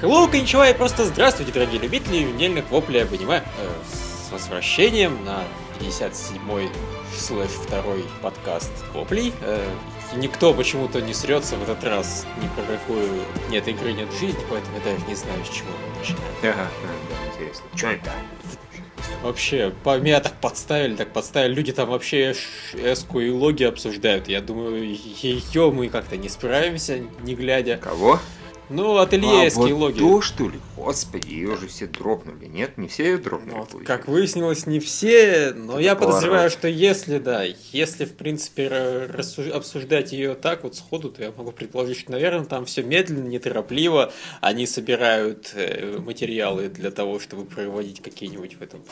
Кончева и просто здравствуйте, дорогие любители недельных воплей об аниме. Э, с возвращением на 57-й слэш второй подкаст воплей. Э, никто почему-то не срется в этот раз ни про какую нет игры, нет жизни, поэтому я даже не знаю, с чего начинать. Ага, да, интересно. Что это? Вообще, по, меня так подставили, так подставили. Люди там вообще эску и логи обсуждают. Я думаю, ее мы как-то не справимся, не глядя. Кого? Ну, ателье а, вот логи. то, что ли? Господи, ее же все дропнули. Нет, не все ее дропнули. Ну, вот, как выяснилось, не все, но Это я подозреваю, что если, да, если, в принципе, обсуждать ее так вот сходу, то я могу предположить, что, наверное, там все медленно, неторопливо. Они собирают э, материалы для того, чтобы проводить какие-нибудь в этом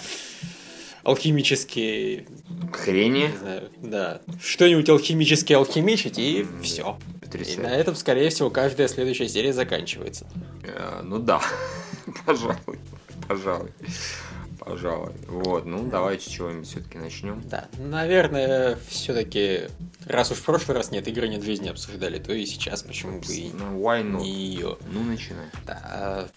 алхимические... Хрени? знаю, да. Что-нибудь алхимически алхимичить, и mm, все. И на этом, скорее всего, каждая следующая серия заканчивается. Э, ну да, пожалуй, пожалуй. Пожалуй. Вот, ну давайте чего-нибудь все-таки начнем. Да, наверное, все-таки, раз уж в прошлый раз нет игры, нет жизни обсуждали, то и сейчас почему бы и ну, why not? не ее. Ну, начинай. Да.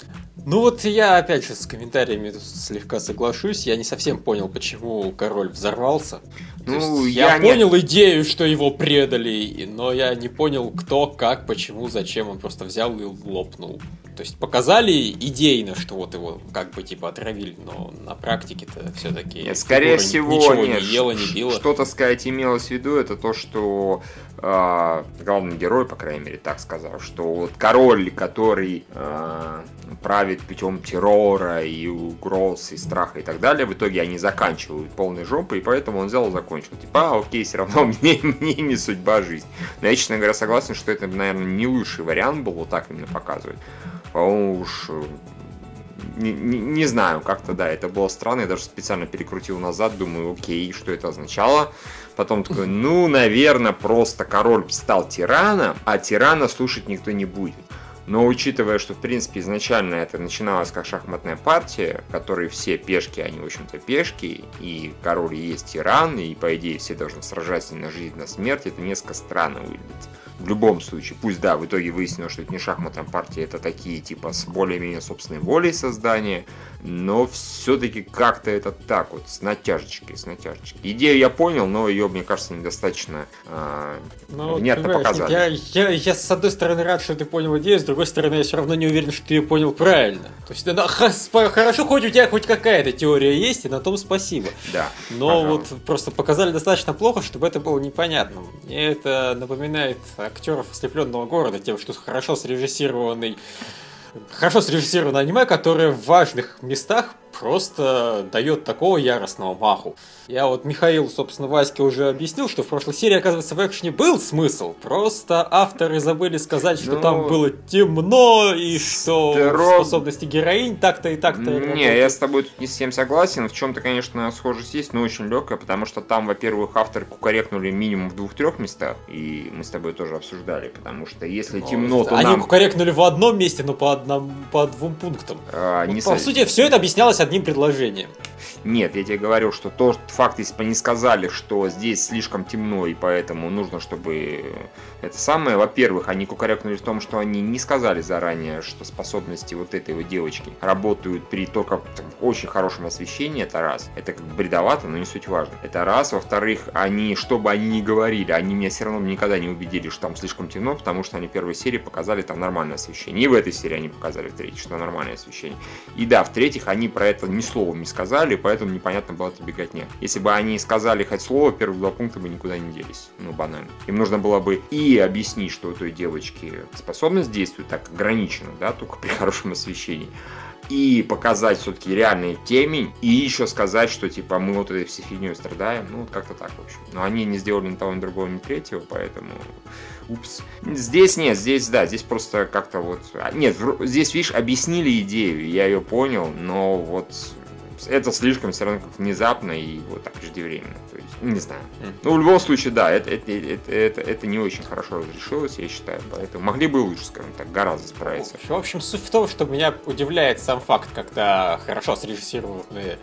Ну вот я опять же с комментариями слегка соглашусь. Я не совсем понял, почему король взорвался. Ну, я, я понял нет. идею, что его предали, но я не понял, кто, как, почему, зачем. Он просто взял и лопнул. То есть показали идейно, что вот его как бы типа отравили, но на практике-то все-таки нет, скорее всего нет, не ела, не била. Что-то сказать имелось в виду, это то, что э, главный герой, по крайней мере, так сказал, что вот король, который э, правит путем террора и угроз, и страха и так далее, в итоге они заканчивают полной жопой, и поэтому он взял и закончил. Типа, а, окей, все равно мне, мне не судьба а жизнь. Но я, честно говоря, согласен, что это, наверное, не лучший вариант был вот так именно показывать. По-моему, уж э, не, не, не знаю, как-то да, это было странно, я даже специально перекрутил назад, думаю, окей, что это означало. Потом такой, ну, наверное, просто король стал тираном, а тирана слушать никто не будет. Но учитывая, что, в принципе, изначально это начиналось как шахматная партия, в которой все пешки, они, в общем-то, пешки, и король есть тиран, и, по идее, все должны сражаться на жизнь, на смерть, это несколько странно выглядит в любом случае. Пусть, да, в итоге выяснилось, что это не шахматная партия, это такие, типа, с более-менее собственной волей создания, но все-таки как-то это так вот, с натяжечкой, с натяжечкой. Идею я понял, но ее, мне кажется, недостаточно э, ну, внятно показали. Я, я, я, с одной стороны, рад, что ты понял идею, с другой стороны, я все равно не уверен, что ты ее понял правильно. То есть, да, хорошо, хоть у тебя хоть какая-то теория есть, и на том спасибо. Да. Но пожалуй. вот просто показали достаточно плохо, чтобы это было непонятно. Мне это напоминает актеров ослепленного города, тем, что хорошо срежиссированный хорошо срежиссированное аниме, которое в важных местах просто дает такого яростного маху. Я вот Михаил, собственно, Ваське уже объяснил, что в прошлой серии, оказывается, в экшене был смысл. Просто авторы забыли сказать, что ну, там было темно, и что Здоров... способности героинь так-то и так-то. Не, работают. я с тобой тут не совсем согласен. В чем-то, конечно, схожесть есть, но очень легкая, потому что там, во-первых, авторы кукарекнули минимум в двух-трех местах, и мы с тобой тоже обсуждали, потому что если но, темно, то Они нам... кукарекнули в одном месте, но по, одному, по двум пунктам. А, вот, не по сути, все это объяснялось одним предложением. Нет, я тебе говорю, что тот факт, если бы они сказали, что здесь слишком темно, и поэтому нужно, чтобы это самое, во-первых, они кукарекнули в том, что они не сказали заранее, что способности вот этой вот девочки работают при только там, очень хорошем освещении, это раз. Это как бредовато, но не суть важно. Это раз. Во-вторых, они, что бы они ни говорили, они меня все равно никогда не убедили, что там слишком темно, потому что они в первой серии показали там нормальное освещение. И в этой серии они показали в третьей, что нормальное освещение. И да, в-третьих, они про это ни словом не сказали, поэтому непонятно было это беготня. Если бы они сказали хоть слово, первые два пункта бы никуда не делись. Ну, банально. Им нужно было бы и объяснить, что у той девочки способность действует так ограничена, да, только при хорошем освещении и показать все-таки реальный темень, и еще сказать, что типа мы вот этой всей фигней страдаем, ну вот как-то так, в общем. Но они не сделали ни того, ни другого, ни третьего, поэтому упс. Здесь нет, здесь да, здесь просто как-то вот... А, нет, здесь, видишь, объяснили идею, я ее понял, но вот это слишком все равно как внезапно и вот так преждевременно. То есть, не знаю. Ну, в любом случае, да, это, это, это, это, это не очень хорошо разрешилось, я считаю. Поэтому могли бы лучше, скажем так, гораздо справиться. В общем, суть в том, что меня удивляет сам факт, когда хорошо срежиссированные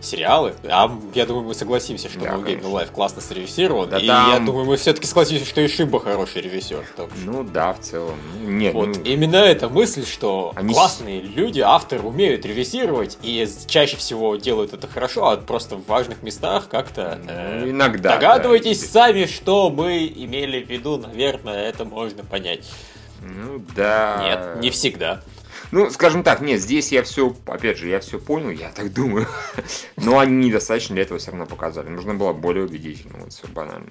сериалы. А я думаю, мы согласимся, что Да, Game. No Life классно срежиссирован. Да и там- я думаю, мы все-таки согласимся, что и Шиба хороший режиссер. Что- Ну да, в целом. Нет, Вот ну, именно эта мысль, что Они классные люди, авторы умеют режиссировать и чаще всего делают это хорошо, а просто в важных местах как-то э, ну, иногда. догадывайтесь да. сами, что мы имели в виду, наверное, это можно понять. Ну да. Нет, не всегда. Ну, скажем так, нет, здесь я все, опять же, я все понял, я так думаю. Но они недостаточно для этого все равно показали. Нужно было более убедительно, вот все банально.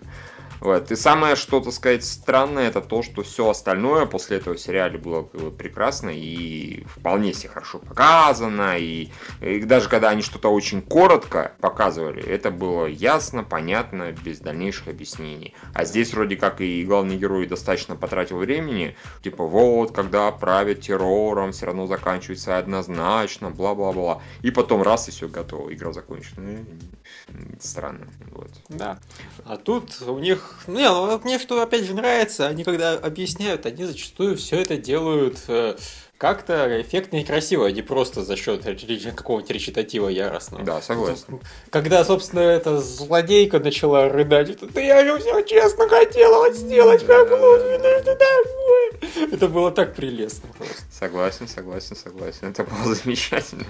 Вот. И самое, что, так сказать, странное, это то, что все остальное после этого сериала было прекрасно и вполне себе хорошо показано. И, и даже когда они что-то очень коротко показывали, это было ясно, понятно, без дальнейших объяснений. А здесь вроде как и главный герой достаточно потратил времени. Типа, вот, когда правят террором, все равно заканчивается однозначно, бла-бла-бла. И потом раз, и все готово, игра закончена. Странно. Вот. Да. А тут у них... Ну, не, ну, мне что опять же нравится, они когда объясняют, они зачастую все это делают э, как-то эффектно и красиво, а не просто за счет какого-нибудь речитатива яростного. Да, согласен. Когда, собственно, эта злодейка начала рыдать, это «Да я же все честно хотела сделать, как лучше, ну что такое?» Это было так прелестно просто. Согласен, согласен, согласен. Это было замечательно.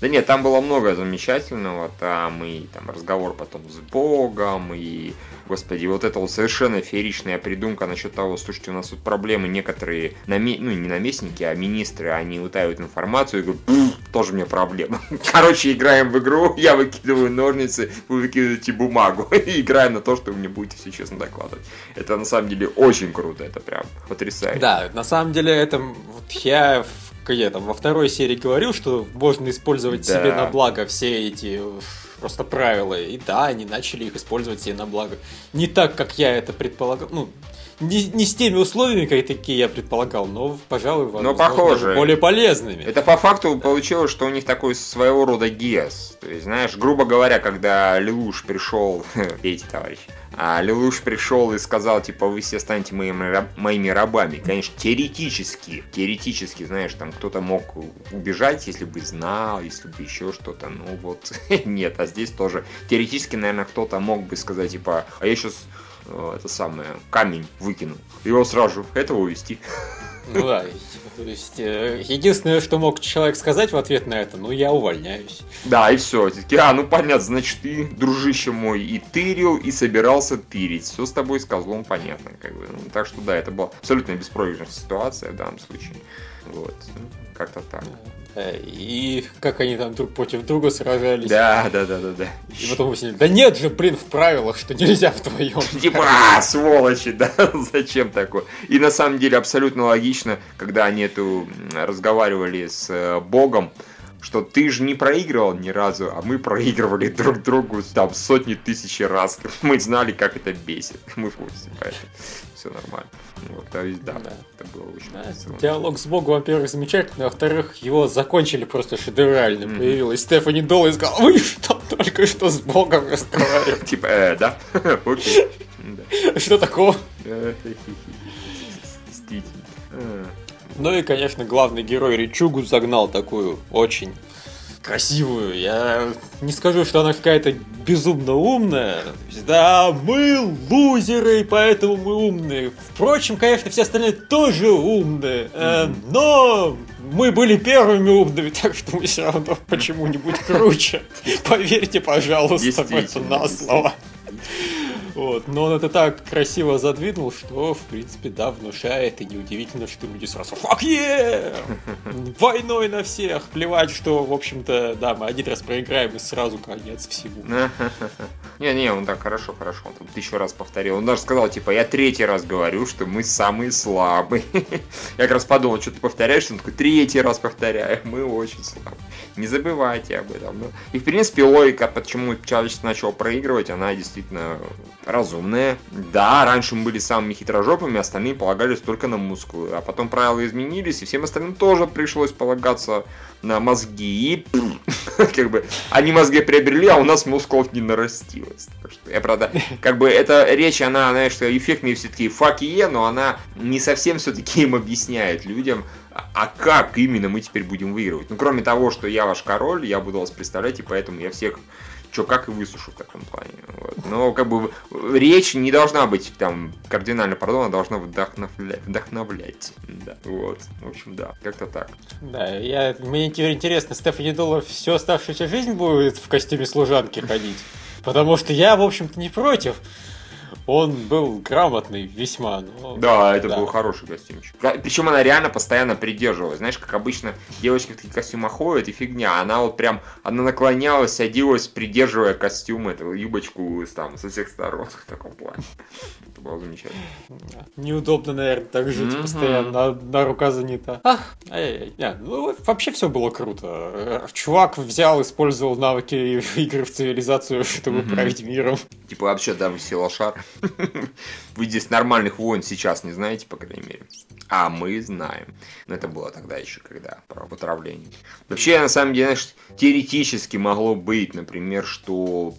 Да нет, там было много замечательного. Там и там разговор потом с Богом, и, господи, вот это вот совершенно фееричная придумка насчет того, слушайте, у нас тут проблемы, некоторые, наме... ну не наместники, а министры, они утаивают информацию и говорят, «Пф, тоже мне проблема. Короче, играем в игру, я выкидываю ножницы, вы выкидываете бумагу, и играем на то, что вы мне будете все честно докладывать. Это на самом деле очень круто, это прям потрясающе. Да, на самом деле это вот я где там во второй серии говорил, что можно использовать Да. себе на благо все эти просто правила. И да, они начали их использовать себе на благо. Не так, как я это предполагал. Ну, не, не с теми условиями, как такие я предполагал, но, пожалуй, возможно, похоже. более полезными. Это по факту получилось, что у них такой своего рода ГЕС. То есть, знаешь, грубо говоря, когда Лелуш пришел, эти товарищи, а Лелуш пришел и сказал, типа, вы все станете моими, раб- моими рабами. Конечно, теоретически, теоретически, знаешь, там кто-то мог убежать, если бы знал, если бы еще что-то. Ну вот, нет, а здесь тоже. Теоретически, наверное, кто-то мог бы сказать, типа, а я сейчас это самое, камень выкину. Его сразу же этого увести. Ну да, то есть, э, единственное, что мог человек сказать в ответ на это, ну, я увольняюсь. Да, и все. А, ну понятно, значит, ты, дружище мой, и тырил, и собирался тырить. Все с тобой с козлом понятно, как бы. Ну, так что да, это была абсолютно беспроигрышная ситуация в данном случае. Вот, ну, как-то так. Э, И как они там друг против друга сражались. Да, да, да, да, да. И потом выяснили, да нет же, блин, в правилах, что нельзя вдвоем. Типа, а, сволочи, да, зачем такое? И на самом деле абсолютно логично, когда они эту разговаривали с э, Богом, что ты же не проигрывал ни разу, а мы проигрывали друг другу там сотни тысяч раз. Мы знали, как это бесит. Мы в курсе, поэтому все нормально. Вот, то есть, да, Да. это было очень Да. Диалог с Богом, во-первых, замечательный, а во-вторых, его закончили просто шедеврально. Мгм. Появилась Стефани Долл и сказала, вы что, только что с Богом разговаривали? Типа, э, да? Окей. Что такого? Э, Действительно. Ну и, конечно, главный герой Ричугу загнал такую очень красивую. Я не скажу, что она какая-то безумно умная. Да, мы лузеры, поэтому мы умные. Впрочем, конечно, все остальные тоже умные. Э, но мы были первыми умными, так что мы все равно почему-нибудь круче. Поверьте, пожалуйста, в это на слово. Вот. Но он это так красиво задвинул, что, в принципе, да, внушает. И неудивительно, что люди сразу «Fuck yeah! Войной на всех! Плевать, что, в общем-то, да, мы один раз проиграем и сразу конец всему. Не-не, он так хорошо, хорошо. Он там тысячу раз повторил. Он даже сказал, типа, я третий раз говорю, что мы самые слабые. Я как раз подумал, что ты повторяешь, он такой, третий раз повторяю, мы очень слабые. Не забывайте об этом. И, в принципе, логика, почему человечество начало проигрывать, она действительно разумная. Да, раньше мы были самыми хитрожопыми, остальные полагались только на мускулы. А потом правила изменились, и всем остальным тоже пришлось полагаться на мозги. И пф, как бы они мозги приобрели, а у нас мускулов не нарастилось. Так что я, правда, как бы эта речь, она, знаешь, что эффектные все-таки факи, но она не совсем все-таки им объясняет людям, а как именно мы теперь будем выигрывать? Ну, кроме того, что я ваш король, я буду вас представлять, и поэтому я всех что как и высушу в таком плане. Вот. Но как бы речь не должна быть там кардинально продумана, должна вдохновлять. вдохновлять. Да, вот. В общем, да, как-то так. Да, я, мне интересно, Стефани Доллар всю оставшуюся жизнь будет в костюме служанки ходить? Потому что я, в общем-то, не против он был грамотный весьма. Но... Да, это да. был хороший костюмчик. Причем она реально постоянно придерживалась. Знаешь, как обычно девочки в таких костюмах ходят, и фигня. Она вот прям, она наклонялась, садилась, придерживая костюм, эту юбочку там, со всех сторон в таком плане. Это было замечательно. Неудобно, наверное, так жить mm-hmm. постоянно, на рука занята. Ах, ай яй ну, вообще все было круто. Чувак взял, использовал навыки игры в цивилизацию, чтобы mm-hmm. править миром. Типа вообще, да, села шар. Вы здесь нормальных войн сейчас не знаете, по крайней мере. А мы знаем. Но это было тогда еще, когда про отравление. Вообще, на самом деле, знаешь, теоретически могло быть, например, что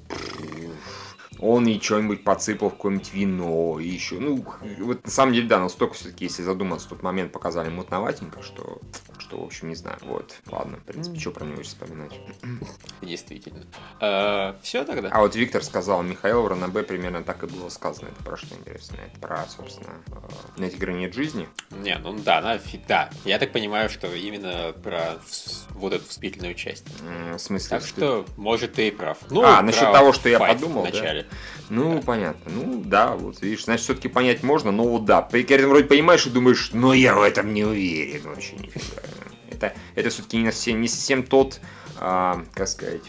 он и что-нибудь подсыпал в какое-нибудь вино, и еще, ну, вот на самом деле, да, настолько все-таки, если задуматься, тот момент показали мутноватенько, что, что, в общем, не знаю, вот, ладно, в принципе, что про него вспоминать. Действительно. А, все тогда? А вот Виктор сказал, Михаил Ранабе примерно так и было сказано, это про что интересно, это про, собственно, на эти грани жизни. Не, ну да, на, да, я так понимаю, что именно про вот эту вступительную часть. В смысле? Так что, может, ты и прав. Ну, а, насчет того, что я подумал, вначале. Ну, понятно. Ну, да, вот видишь, значит, все-таки понять можно, но вот да. При вроде понимаешь и думаешь, но я в этом не уверен вообще нифига. Это, это все-таки не не совсем тот, а, как сказать,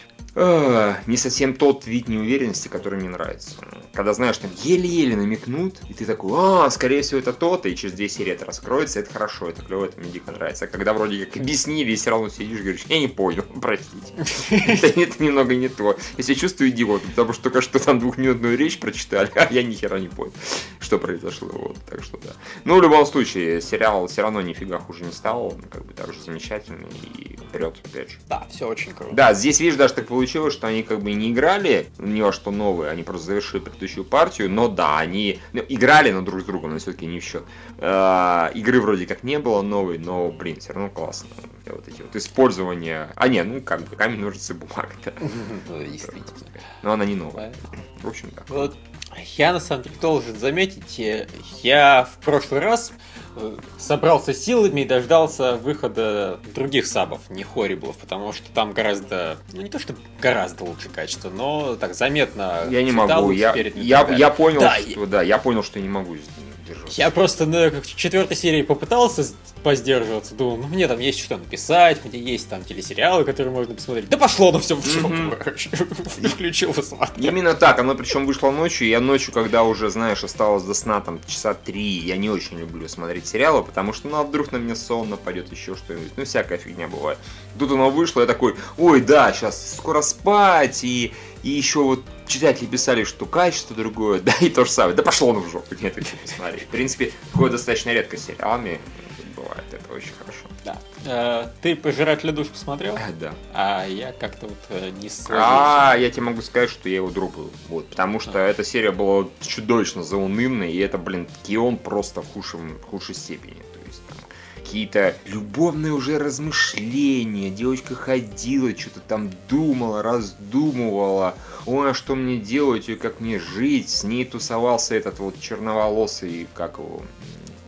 не совсем тот вид неуверенности, который мне нравится. Когда, знаешь, там еле-еле намекнут, и ты такой, а, скорее всего, это то-то, и через две серии это раскроется, это хорошо, это клево, это мне дико нравится. А когда вроде как объяснили, и все равно сидишь и говоришь, я не понял, простите. Это немного не то. Я чувствую идиотом, потому что только что там двухминутную речь прочитали, а я ни хера не понял, что произошло. Вот, так что да. Ну, в любом случае, сериал все равно нифига хуже не стал, как бы так же замечательный и вперед, опять же. Да, все очень круто. Да, здесь, видишь, даже так получилось, что они как бы не играли ни во что новое, они просто завершили предыдущую партию, но да, они ну, играли, но друг с другом, но все-таки не в счет. Э, игры вроде как не было новой, но, блин, все равно классно. Вот эти вот использования... А, не, ну как бы камень, ножницы, бумага. Ну, но она не новая. В общем, да. Вот я на самом деле должен заметить, э, я в прошлый раз э, собрался силами и дождался выхода других сабов, не хориблов, потому что там гораздо, ну не то что гораздо лучше качество, но так заметно. Я не могу, я, я, я понял, да, что, я... да, я понял, что я не могу держаться. Я просто на четвертой серии попытался поздерживаться, думал, ну мне там есть что написать, мне есть там телесериалы, которые можно посмотреть. Да пошло ну все, все, не включил смотреть. Именно так, оно причем вышло ночью, я ночью, когда уже, знаешь, осталось до сна там часа три, я не очень люблю смотреть сериалы, потому что, ну, а вдруг на меня сон нападет, еще что-нибудь, ну, всякая фигня бывает. Тут оно вышло, я такой, ой, да, сейчас скоро спать, и и еще вот читатели писали, что качество другое, да и то же самое. Да пошло оно в жопу, нет, это посмотри. В принципе, такое достаточно редко с сериалами бывает, это очень хорошо. Да. Э, ты «Пожирателя душ» посмотрел? Э, да. А я как-то вот э, не сложился. А, я тебе могу сказать, что я его дропаю. Вот, потому что а. эта серия была чудовищно заунывной, и это, блин, Кион просто в худшем, в худшей степени какие-то любовные уже размышления. Девочка ходила, что-то там думала, раздумывала. Ой, а что мне делать и как мне жить? С ней тусовался этот вот черноволосый, как его,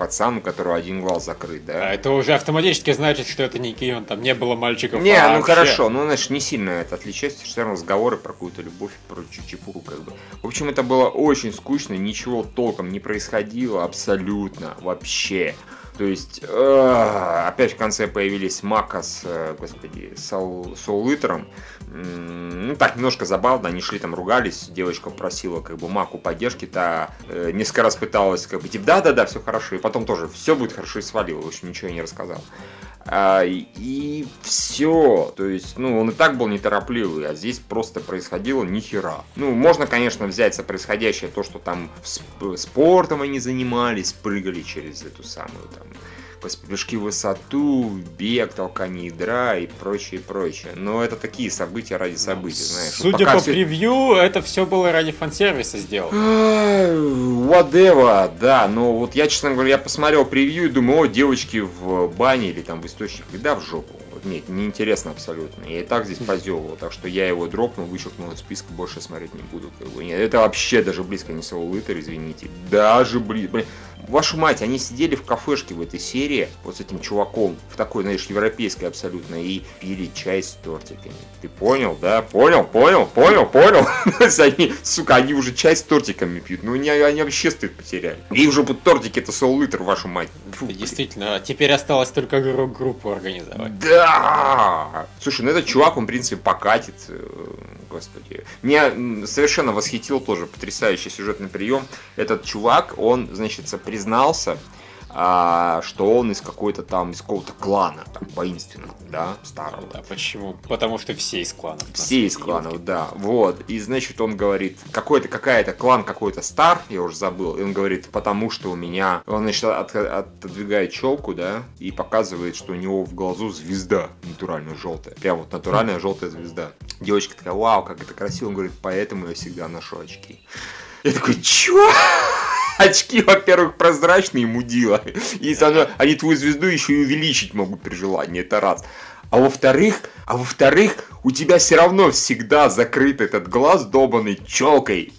пацан, у которого один глаз закрыт, да? А это уже автоматически значит, что это не Кион, там не было мальчиков Не, вообще. ну хорошо, ну, значит, не сильно это отличается, все равно разговоры про какую-то любовь, про чепуху, как бы. В общем, это было очень скучно, ничего толком не происходило абсолютно, вообще. То есть, э, опять в конце появились Мака с, э, господи, Соул, Соулитером. Ну, так, немножко забавно, они шли там, ругались, девочка просила, как бы, Маку поддержки, та э, несколько раз пыталась, как бы, типа, да-да-да, все хорошо, и потом тоже, все будет хорошо, и свалила, в общем, ничего не рассказал. А, и все. То есть, ну, он и так был неторопливый, а здесь просто происходило ни хера. Ну, можно, конечно, взять за происходящее то, что там спортом они занимались, прыгали через эту самую там прыжки в высоту, бег, толкание ядра и прочее, прочее. Но это такие события ради событий, знаешь. Судя по все... превью, это все было ради фан-сервиса сделано. Whatever, да, но вот я, честно говоря, я посмотрел превью и думаю, о, девочки в бане или там в источниках, да, в жопу нет, неинтересно абсолютно. Я и так здесь позевывал, так что я его дропнул, вычеркнул из списка, больше смотреть не буду. Как бы. Нет, это вообще даже близко не Soul Eater, извините. Даже близко. Вашу мать, они сидели в кафешке в этой серии, вот с этим чуваком, в такой, знаешь, европейской абсолютно, и пили чай с тортиками. Ты понял, да? Понял, понял, понял, понял? они, сука, они уже чай с тортиками пьют. Ну, они, они вообще стыд потеряли. И уже будут тортики, это Soul Eater, вашу мать. Фу, Действительно, теперь осталось только группу организовать. Да! Слушай, ну этот чувак, он, в принципе, покатит. Э, господи. Меня совершенно восхитил тоже потрясающий сюжетный прием. Этот чувак, он, значит, признался, а, что он из какой-то там, из какого-то клана, там, воинственного, да, старого. Да, почему? Потому что все из кланов. Все из кланов, елки. да, вот. И, значит, он говорит, какой-то, какая-то клан какой-то стар, я уже забыл, и он говорит, потому что у меня, он, значит, от, отодвигает челку, да, и показывает, что у него в глазу звезда натурально желтая, прям вот натуральная желтая звезда. Девочка такая, вау, как это красиво, он говорит, поэтому я всегда ношу очки. Я такой, чё? Очки, во-первых, прозрачные, мудила. И они твою звезду еще и увеличить могут при желании, это раз. А во-вторых, а во-вторых, у тебя все равно всегда закрыт этот глаз добанный челкой.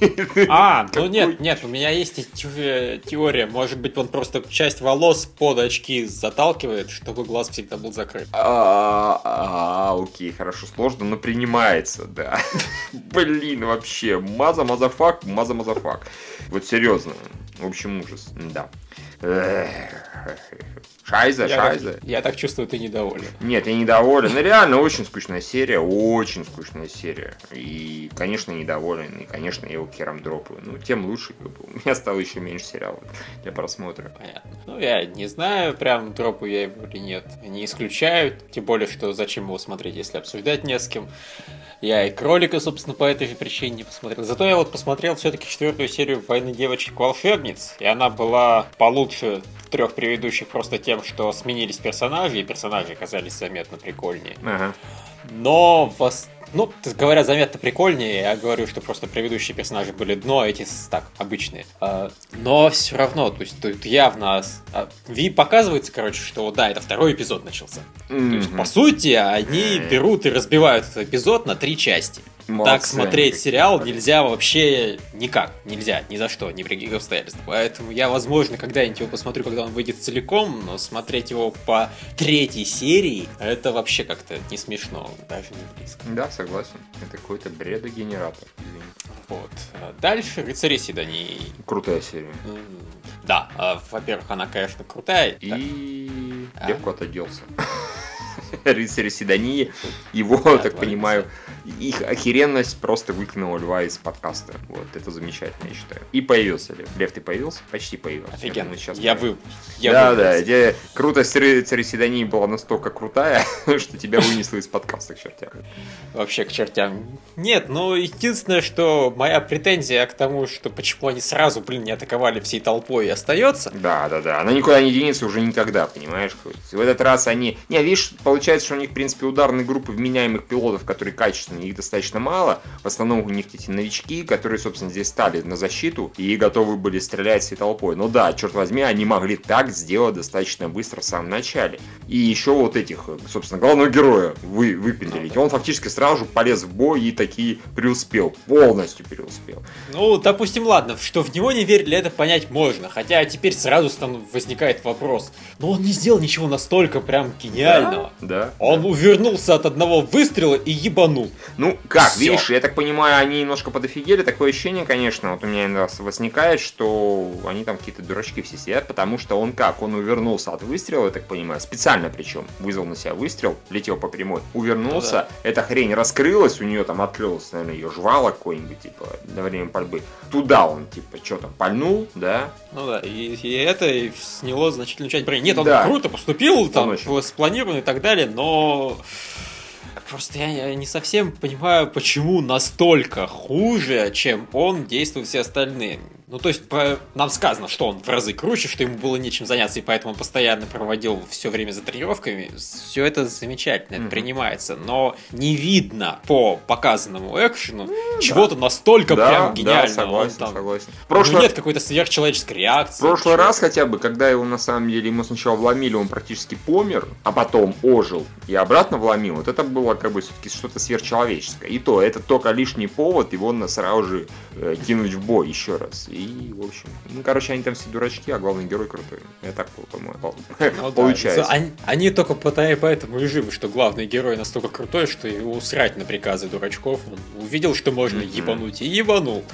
А, ну нет, нет, у меня есть теория. Может быть, он просто часть волос под очки заталкивает, чтобы глаз всегда был закрыт. А, а окей, хорошо, сложно, но принимается, да. Блин, вообще, маза-мазафак, маза-мазафак. Вот серьезно. В общем, ужас, да. Шайза, я шайза. Так, я так чувствую, ты недоволен. Нет, я недоволен. Ну, реально, очень скучная серия, очень скучная серия. И, конечно, недоволен. И, конечно, я его хером дропаю. Ну, тем лучше. Как бы. У меня стало еще меньше сериалов для просмотра. Понятно. Ну, я не знаю, прям дропаю я его или нет. Не исключаю. Тем более, что зачем его смотреть, если обсуждать не с кем. Я и кролика, собственно, по этой же причине не посмотрел. Зато я вот посмотрел все-таки четвертую серию войны девочек-волшебниц. И она была получше трех предыдущих просто тем, что сменились персонажи, и персонажи оказались заметно прикольнее. Ага. Но в ну, говоря заметно прикольнее, я говорю, что просто предыдущие персонажи были дно, а эти так, обычные. А, но все равно, то есть тут явно а, Ви показывается, короче, что да, это второй эпизод начался. Mm-hmm. То есть, по сути, они берут и разбивают этот эпизод на три части. Молодцы. Так смотреть сериал нельзя вообще никак. Нельзя, ни за что, ни при каких обстоятельствах. Поэтому я, возможно, когда-нибудь его посмотрю, когда он выйдет целиком, но смотреть его по третьей серии, это вообще как-то не смешно, даже не близко. Да, согласен. Это какой-то бредогенератор. Вот. А дальше «Рыцари Седани». Крутая серия. Да, а, во-первых, она, конечно, крутая. И так. Лев а? оделся. рыцари Седании, его, да, так понимаю, их охеренность просто выкинула льва из подкаста. Вот, это замечательно, я считаю. И появился Лев. Лев, ты появился? Почти появился. Офигенно. Сейчас я вы... Я да, да, где крутость рыцаря Седании была настолько крутая, что тебя вынесло из подкаста к чертям. Вообще к чертям. Нет, ну, единственное, что моя претензия к тому, что почему они сразу, блин, не атаковали всей толпой, остается. Да, да, да. Она никуда не денется уже никогда, понимаешь? В этот раз они... Не, видишь, получается, что у них, в принципе, ударной группы вменяемых пилотов, которые качественные, их достаточно мало. В основном у них эти новички, которые, собственно, здесь стали на защиту и готовы были стрелять всей толпой. Но да, черт возьми, они могли так сделать достаточно быстро в самом начале. И еще вот этих, собственно, главного героя вы, выпилили. Он фактически сразу же полез в бой и такие преуспел. Полностью преуспел. Ну, допустим, ладно, что в него не верили, это понять можно. Хотя теперь сразу возникает вопрос. Но он не сделал ничего настолько прям гениального. Да, да. Он увернулся от одного выстрела и ебанул. Ну, как, Всё. видишь, я так понимаю, они немножко подофигели. Такое ощущение, конечно, вот у меня иногда возникает, что они там какие-то дурачки все сидят, потому что он как, он увернулся от выстрела, я так понимаю, специально причем, вызвал на себя выстрел, летел по прямой, увернулся, ну, да. эта хрень раскрылась, у нее там открылось, наверное, ее жвало какое-нибудь, типа, на время пальбы. Туда он, типа, что там, пальнул, да? Ну да, и, и это сняло значительную часть брони. Нет, он да. круто поступил, там, спланирован и так далее, но просто я, не совсем понимаю, почему настолько хуже, чем он действуют все остальные. Ну, то есть, про... нам сказано, что он в разы круче, что ему было нечем заняться, и поэтому он постоянно проводил все время за тренировками. Все это замечательно, это mm-hmm. принимается. Но не видно по показанному экшену mm, чего-то да. настолько да, прям гениального. Да, согласен, там... согласен. Прошлый... нет какой-то сверхчеловеческой реакции. В прошлый раз хотя бы, когда его на самом деле ему сначала вломили, он практически помер, а потом ожил и обратно вломил, вот это было как бы все-таки что-то сверхчеловеческое. И то, это только лишний повод его сразу же э, кинуть в бой еще раз. И и, в общем, ну, короче, они там все дурачки, а главный герой крутой. Я так, по-моему, ну, получается. Да. Они, они только поэтому и живы, что главный герой настолько крутой, что его усрать на приказы дурачков. Он увидел, что можно mm-hmm. ебануть, и ебанул.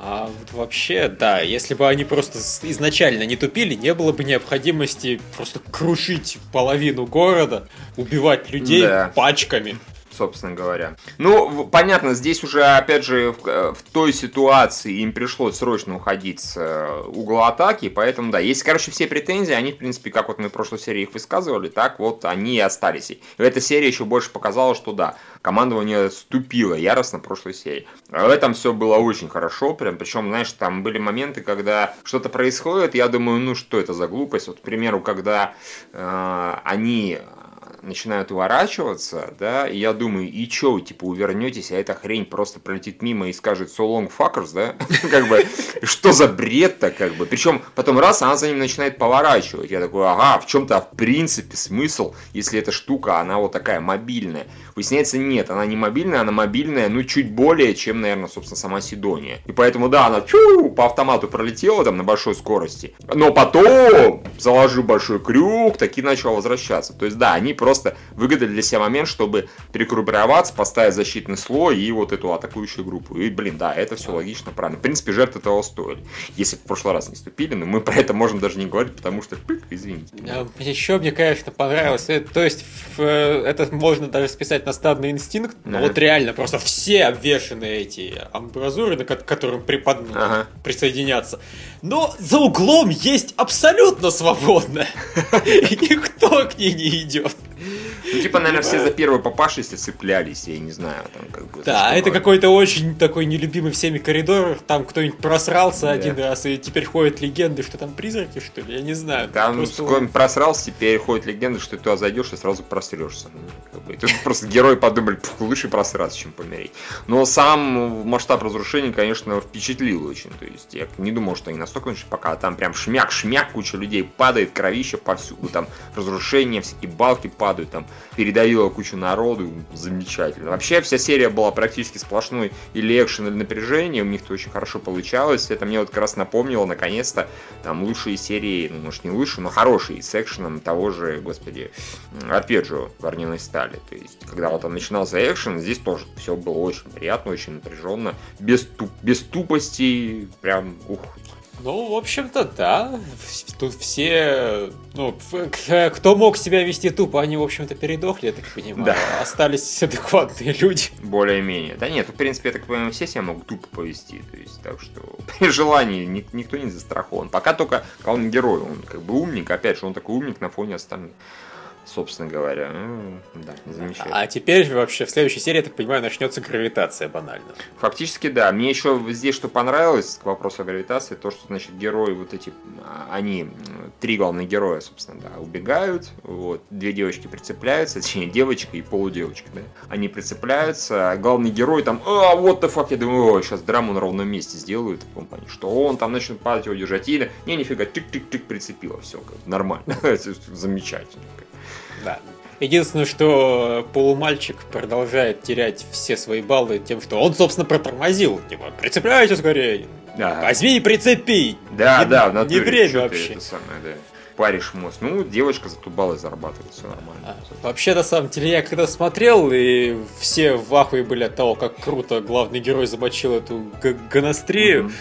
А вот вообще, да, если бы они просто изначально не тупили, не было бы необходимости просто крушить половину города, убивать людей да. пачками собственно говоря. Ну, понятно, здесь уже, опять же, в, э, в той ситуации им пришлось срочно уходить с э, угла атаки, поэтому, да, есть, короче, все претензии, они, в принципе, как вот мы в прошлой серии их высказывали, так вот они и остались. И эта серия еще больше показала, что да, командование ступило яростно в прошлой серии. А в этом все было очень хорошо, прям, причем, знаешь, там были моменты, когда что-то происходит, я думаю, ну что это за глупость, вот, к примеру, когда э, они начинают уворачиваться, да, и я думаю, и чё, типа, увернетесь, а эта хрень просто пролетит мимо и скажет so long fuckers, да, как бы, что за бред-то, как бы, причем потом раз, она за ним начинает поворачивать, я такой, ага, в чем-то, в принципе, смысл, если эта штука, она вот такая мобильная, выясняется, нет, она не мобильная, она мобильная, ну, чуть более, чем, наверное, собственно, сама Сидония, и поэтому, да, она чу, по автомату пролетела там на большой скорости, но потом, заложив большой крюк, таки начал возвращаться, то есть, да, они просто просто выгадали для себя момент, чтобы перегруппироваться, поставить защитный слой и вот эту атакующую группу. И, блин, да, это все логично, правильно. В принципе, жертвы того стоили. Если в прошлый раз не ступили, но мы про это можем даже не говорить, потому что, пык, извините. Еще мне, конечно, понравилось. То есть, это можно даже списать на стадный инстинкт, но вот реально просто все обвешены эти амбразуры, к которым припод... ага. присоединятся. Но за углом есть абсолютно свободно. Никто к ней не идет. Ну, типа, наверное, все за первой попавшейся цеплялись, я не знаю, там как бы. Да, это какой-то очень такой нелюбимый всеми коридор, там кто-нибудь просрался да. один раз, и теперь ходят легенды, что там призраки, что ли, я не знаю. Там просто... кто-нибудь просрался, теперь ходят легенды, что ты туда зайдешь и сразу просрешься. Ну, как бы. Тут просто герои подумали, лучше просраться, чем помереть. Но сам масштаб разрушений, конечно, впечатлил очень. То есть я не думал, что они настолько пока там прям шмяк-шмяк, куча людей падает, кровище повсюду, там разрушения, всякие балки падают, там передавила кучу народу, замечательно. Вообще вся серия была практически сплошной или экшен, или напряжение, у них это очень хорошо получалось. Это мне вот как раз напомнило, наконец-то, там лучшие серии, ну, может не лучшие, но хорошие, с экшеном того же, господи, Арпеджио Вороненой Стали. То есть, когда вот он начинался экшен, здесь тоже все было очень приятно, очень напряженно, без, туп, без тупости, прям, ух, ну, в общем-то, да. Тут все, ну, кто мог себя вести тупо, они, в общем-то, передохли, я так понимаю. Да. Остались адекватные люди. Более-менее. Да нет, в принципе, я так понимаю, все себя могут тупо повести. То есть, так что при желании никто не застрахован. Пока только он герой, он как бы умник, опять же, он такой умник на фоне остальных собственно говоря. Ну, да, замечательно. А теперь вообще в следующей серии, я так понимаю, начнется гравитация банально. Фактически, да. Мне еще здесь что понравилось к вопросу о гравитации, то, что, значит, герои вот эти, а, они, три главных героя, собственно, да, убегают, вот, две девочки прицепляются, точнее, девочка и полудевочка, да, они прицепляются, а главный герой там, а, вот the fuck, я думаю, о, сейчас драму на ровном месте сделают, в компании, что он там начнет падать его держать, или, не, нифига, тык-тык-тык прицепило, все, нормально, замечательно. Да. Единственное, что полумальчик продолжает терять все свои баллы тем, что он, собственно, протормозил. Типа, прицепляйте скорее. Да. Возьми и прицепи. Да, не, да, в натуре. Не время вообще. Это самое, да. Паришь мост. Ну, девочка зато баллы зарабатывает, все нормально. А, вообще, на самом деле, я когда смотрел, и все в ахуе были от того, как круто главный герой замочил эту гонострию,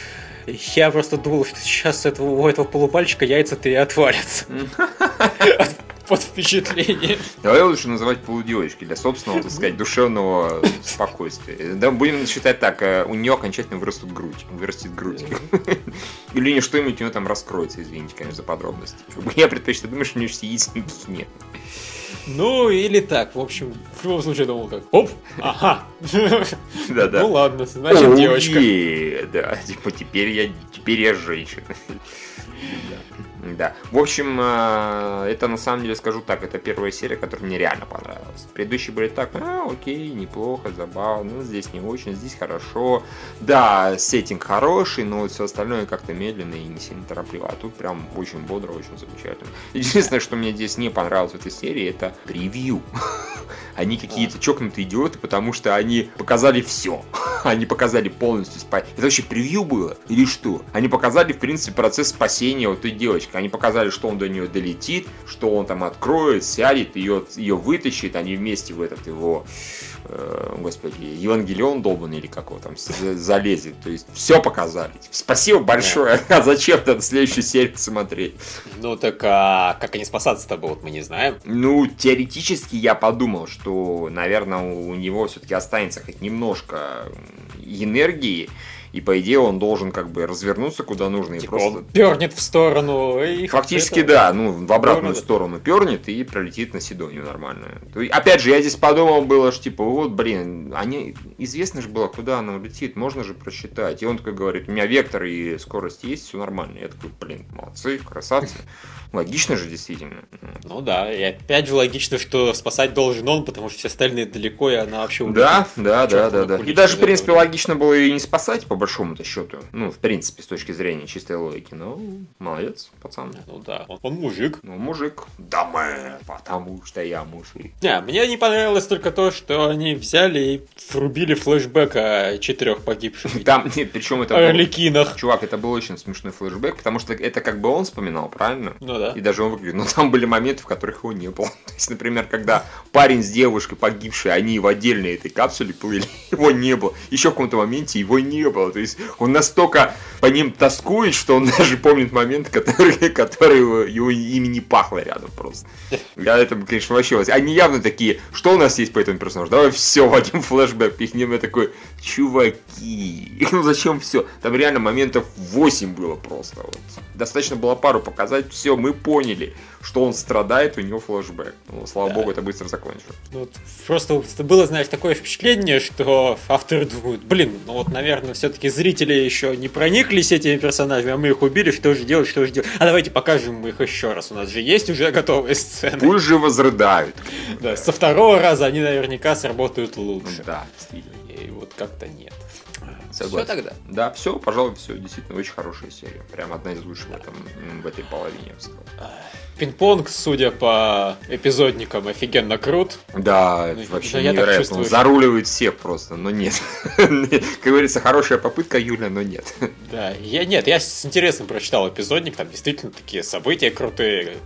mm-hmm. я просто думал, что сейчас этого, у этого полупальчика яйца-то и отвалятся. Под впечатлением. Давай лучше называть полудевочки для собственного, так сказать, душевного спокойствия. Да, будем считать так, э, у нее окончательно вырастет грудь. Вырастет грудь. Или не что-нибудь у нее там раскроется, извините, конечно, за подробности. Я предпочитаю, думаешь, у нее яиц никаких нет. Ну, или так. В общем, в любом случае думал как, оп, ага. Да-да. Ну ладно, значит девочка. Да, типа теперь я, теперь я женщина. Да. В общем, э, это на самом деле скажу так, это первая серия, которая мне реально понравилась. Предыдущие были так, а, окей, неплохо, забавно, ну, здесь не очень, здесь хорошо. Да, сеттинг хороший, но все остальное как-то медленно и не сильно торопливо. А тут прям очень бодро, очень замечательно. Единственное, что мне здесь не понравилось в этой серии, это превью. Они какие-то чокнутые идиоты, потому что они показали все. Они показали полностью спать. Это вообще превью было? Или что? Они показали, в принципе, процесс спасения вот той девочки. Они показали, что он до нее долетит, что он там откроет, сядет, ее, ее вытащит, они вместе в этот его, э, господи, Евангелион долбанный или как его там залезет. То есть все показали. Спасибо большое. А зачем тогда следующую серию смотреть? Ну так а как они спасаться-то будут, мы не знаем. Ну, теоретически я подумал, что, наверное, у него все-таки останется хоть немножко энергии, и по идее он должен как бы развернуться куда нужно и Типа просто... он пернет в сторону и... Фактически это- да, ну в обратную Города. сторону пернет и пролетит на Сидонию нормально. То Опять же, я здесь подумал было, что типа вот, блин, они известно же было, куда она улетит, можно же просчитать. И он такой говорит, у меня вектор и скорость есть, все нормально. Я такой, блин, молодцы, красавцы. Логично же действительно. Ну да, и опять же логично, что спасать должен он, потому что все остальные далеко, и она вообще улетит. Да, да, да, да, да. И даже, в принципе, логично было и не спасать, по большому-то счету. Ну, в принципе, с точки зрения чистой логики. Ну, молодец, пацан. Ну да, он, он мужик. Ну, мужик. Да мы, потому что я мужик. Не, мне не понравилось только то, что они взяли и врубили флешбэк о четырех погибших Там, нет, причем это орликинах. Чувак, это был очень смешной флешбэк, потому что это как бы он вспоминал, правильно? Ну да. И даже он выглядит. Но там были моменты, в которых его не было. То есть, например, когда парень с девушкой погибшие, они в отдельной этой капсуле плыли, его не было. Еще в каком-то моменте его не было. То есть он настолько по ним тоскует, что он даже помнит моменты, которые, которые его, его ими не пахло рядом просто. Я это, конечно, вообще... Они явно такие, что у нас есть по этому персонажу? Давай все в один флешбэк пихнем. Я такой, чуваки, ну зачем все? Там реально моментов 8 было просто. Вот. Достаточно было пару показать, все, мы поняли, что он страдает, у него флешбэк. Ну, слава Да. богу, это быстро закончилось. Ну, просто было, знаешь, такое впечатление, что авторы думают, блин, ну вот, наверное, все-таки зрители еще не прониклись этими персонажами, а мы их убили, что же делать, что же делать. А давайте покажем их еще раз. У нас же есть уже готовые сцены. Пусть же возрыдают. Да, со второго раза они наверняка сработают лучше. Да, действительно. И вот как-то нет. Согласен. Все тогда. Да, все, пожалуй, все. Действительно, очень хорошая серия. Прям одна из лучших в, этом, в этой половине, я бы сказал. Пинг-понг, судя по эпизодникам, офигенно крут. Да, Ну, это вообще да, я так невероятно. чувствую, Он что- заруливает всех просто, но нет. Как говорится, хорошая попытка, Юля, но нет. Да, я нет, я с интересом прочитал эпизодник, там действительно такие события крутые.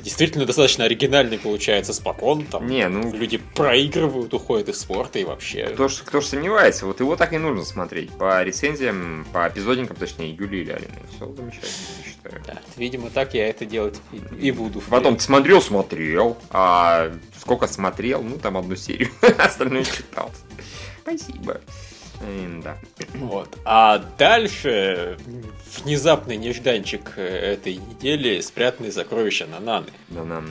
Действительно достаточно оригинальный получается спокон, там Не, ну- люди проигрывают, уходят из спорта и вообще. Кто ж, кто ж сомневается, вот его так и нужно смотреть. По рецензиям, по эпизодникам, точнее, Юлии Лялиной. Все замечательно, я считаю. Да, видимо, так я это делать и, и буду. Потом ты смотрел, смотрел. А сколько смотрел? Ну, там одну серию. Остальное читал. Спасибо. Да. Вот. А дальше внезапный нежданчик э, этой недели спрятанные сокровища Нананы. Нананы,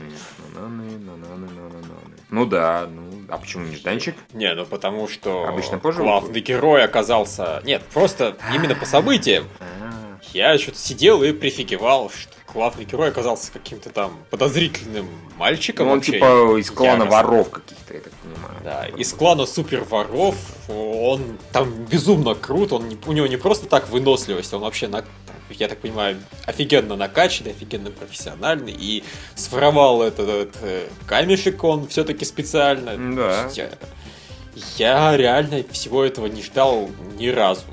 нананы, нананы, нананы. Ну да, ну, а почему нежданчик? Не, ну потому что Обычно позже главный герой оказался... Нет, просто именно по событиям. А, Я что-то сидел и прифигевал, что главный герой оказался каким-то там подозрительным мальчиком. Ну, он вообще типа из клана яростным. воров каких-то, я так понимаю. Да, из клана супер воров. Он там безумно крут, он не- у него не просто так выносливость, он вообще, на, я так понимаю, офигенно накачанный, офигенно профессиональный. И своровал этот, этот, э, камешек он все-таки специально. Да. Я реально всего этого не ждал ни разу.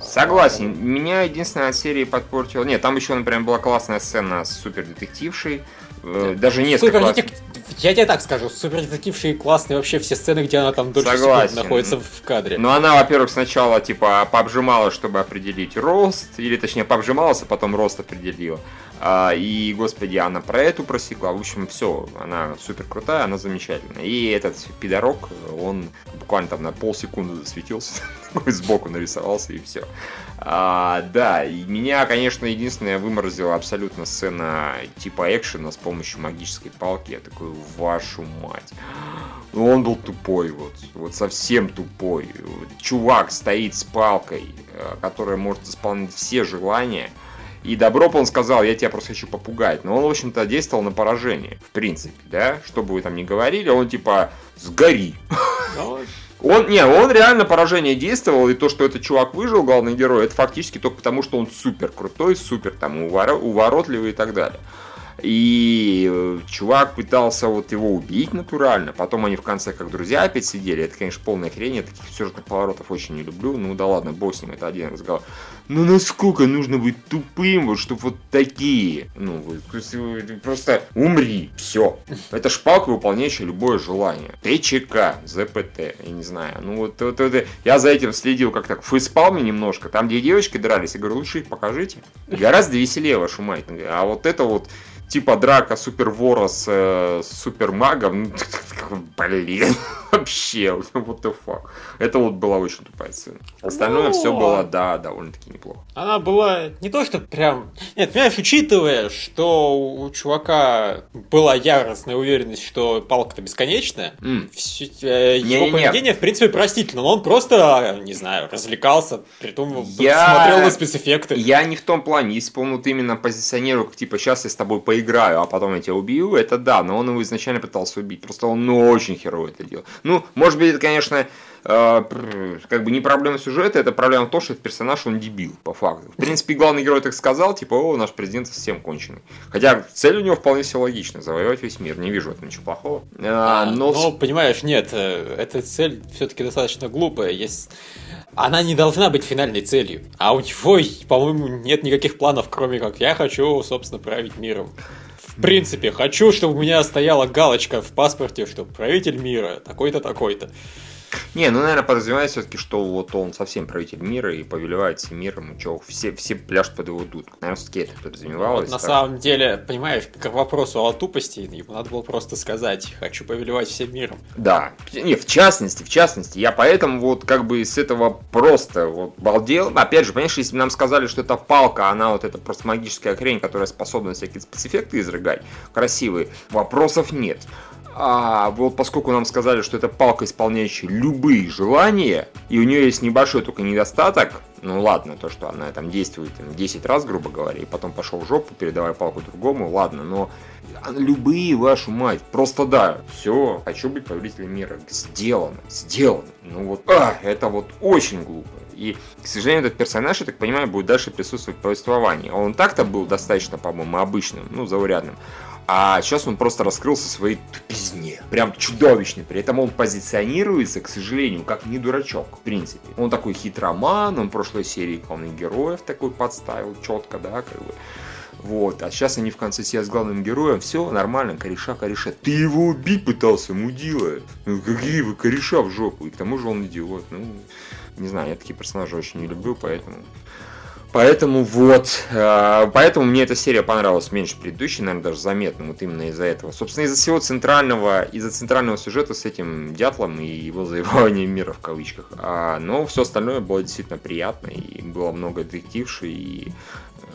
Согласен. Меня единственная от серии подпортила... Нет, там еще, например, была классная сцена с супердетектившей. Э, Даже несколько Супер класс- детек- Я тебе так скажу, супер детектившие классные вообще все сцены, где она там дольше секунд находится в кадре. Но она, во-первых, сначала, типа, пообжимала, чтобы определить рост, или, точнее, пообжималась, а потом рост определила. А, и, господи, она про эту просекла. В общем, все, она супер крутая, она замечательная. И этот пидорок, он буквально там на полсекунды засветился, сбоку нарисовался, и все. Да, и меня, конечно, единственное выморозила абсолютно сцена типа экшена с помощью магической палки. Я такой, вашу мать. Ну, он был тупой, вот, вот совсем тупой. Чувак стоит с палкой, э, которая может исполнить все желания. И Доброп он сказал, я тебя просто хочу попугать. Но он, в общем-то, действовал на поражение, в принципе, да? Что бы вы там ни говорили, он типа, сгори. Он, не, он реально поражение действовал, и то, что этот чувак выжил, главный герой, это фактически только потому, что он супер крутой, супер там уворотливый и так далее. И э, чувак пытался вот его убить натурально. Потом они в конце как друзья опять сидели. Это, конечно, полная хрень. Я таких сюжетных поворотов очень не люблю. Ну да ладно, бог с ним, это один разговор. Ну насколько нужно быть тупым, вот чтобы вот такие. Ну, просто умри. Все. Это шпалка, выполняющая любое желание. ТЧК, ЗПТ, я не знаю. Ну вот, вот, вот я за этим следил как так в фейспалме немножко. Там, где девочки дрались, я говорю, лучше их покажите. Гораздо веселее вашу мать. А вот это вот типа драка супервора с, э, супермагом, ну, блин, вообще, what the fuck. Это вот была очень тупая сцена. Остальное Но... все было, да, довольно-таки неплохо. Она была не то, что прям... Нет, понимаешь, учитывая, что у чувака была яростная уверенность, что палка-то бесконечная, mm. все, э, его не, поведение, не. в принципе, простительно. Но он просто, не знаю, развлекался, притом я... смотрел на спецэффекты. Я не в том плане. Если бы он вот именно позиционировал, типа, сейчас я с тобой поиграю, а потом я тебя убью, это да, но он его изначально пытался убить. Просто он ну, очень херово это делал. Ну, может быть, это, конечно, как бы не проблема сюжета, это проблема в том, что этот персонаж, он дебил, по факту. В принципе, главный герой так сказал, типа, о, наш президент совсем конченый. Хотя цель у него вполне себе логична, завоевать весь мир, не вижу в этом ничего плохого. А, но... но, понимаешь, нет, э, эта цель все-таки достаточно глупая. Есть она не должна быть финальной целью. А у него, по-моему, нет никаких планов, кроме как я хочу, собственно, править миром. В принципе, хочу, чтобы у меня стояла галочка в паспорте, что правитель мира, такой-то, такой-то. Не, ну, наверное, подразумевает все-таки, что вот он совсем правитель мира и повелевает всем миром, и что, все, все пляшут под его дудку. Наверное, все-таки это подразумевалось. Вот, на так. самом деле, понимаешь, к вопросу о тупости, ему надо было просто сказать, хочу повелевать всем миром. Да, не, в частности, в частности, я поэтому вот как бы с этого просто вот балдел. Опять же, понимаешь, если бы нам сказали, что это палка, она вот это просто магическая хрень, которая способна всякие спецэффекты изрыгать, красивые, вопросов нет. А вот поскольку нам сказали, что это палка, исполняющая любые желания, и у нее есть небольшой только недостаток, ну ладно, то, что она там действует там, 10 раз, грубо говоря, и потом пошел в жопу, передавая палку другому, ладно, но любые, вашу мать, просто да, все, хочу быть повелителем мира, сделано, сделано, ну вот, а, это вот очень глупо. И, к сожалению, этот персонаж, я так понимаю, будет дальше присутствовать в повествовании. Он так-то был достаточно, по-моему, обычным, ну, заурядным. А сейчас он просто раскрылся своей тупизне. Прям чудовищный. При этом он позиционируется, к сожалению, как не дурачок, в принципе. Он такой хитроман, он в прошлой серии главных героев такой подставил четко, да, как бы. Вот, а сейчас они в конце себя с главным героем, все нормально, кореша, кореша. Ты его убить пытался, мудила. Ну, какие вы кореша в жопу. И к тому же он идиот. Ну, не знаю, я такие персонажи очень не люблю, поэтому Поэтому вот, э, поэтому мне эта серия понравилась меньше предыдущей, наверное, даже заметно, вот именно из-за этого. Собственно, из-за всего центрального, из-за центрального сюжета с этим дятлом и его завоеванием мира в кавычках. А, но все остальное было действительно приятно, и было много детективши, и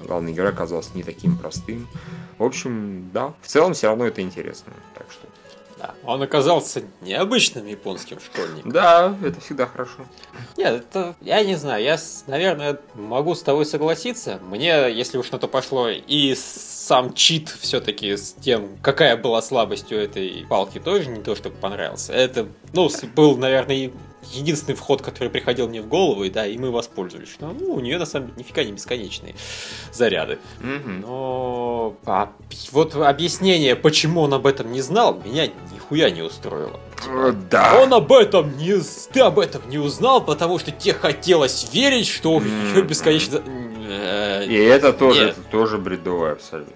главный герой оказался не таким простым. В общем, да, в целом все равно это интересно, так что да. Он оказался необычным японским школьником. Да, это всегда хорошо. Нет, это, я не знаю, я, наверное, могу с тобой согласиться. Мне, если уж на то пошло, и сам чит все-таки с тем, какая была слабость у этой палки, тоже не то, чтобы понравился. Это, ну, был, наверное, единственный вход, который приходил мне в голову, и да, и мы воспользовались. Что, ну, у нее на самом деле нифига не бесконечные заряды. Mm-hmm. Но а, вот объяснение, почему он об этом не знал, меня нихуя не устроило. Э, да. Он об этом не... Ты об этом не узнал, потому что тебе хотелось верить, что mm-hmm. ее бесконечно... И это тоже, это тоже бредовое абсолютно.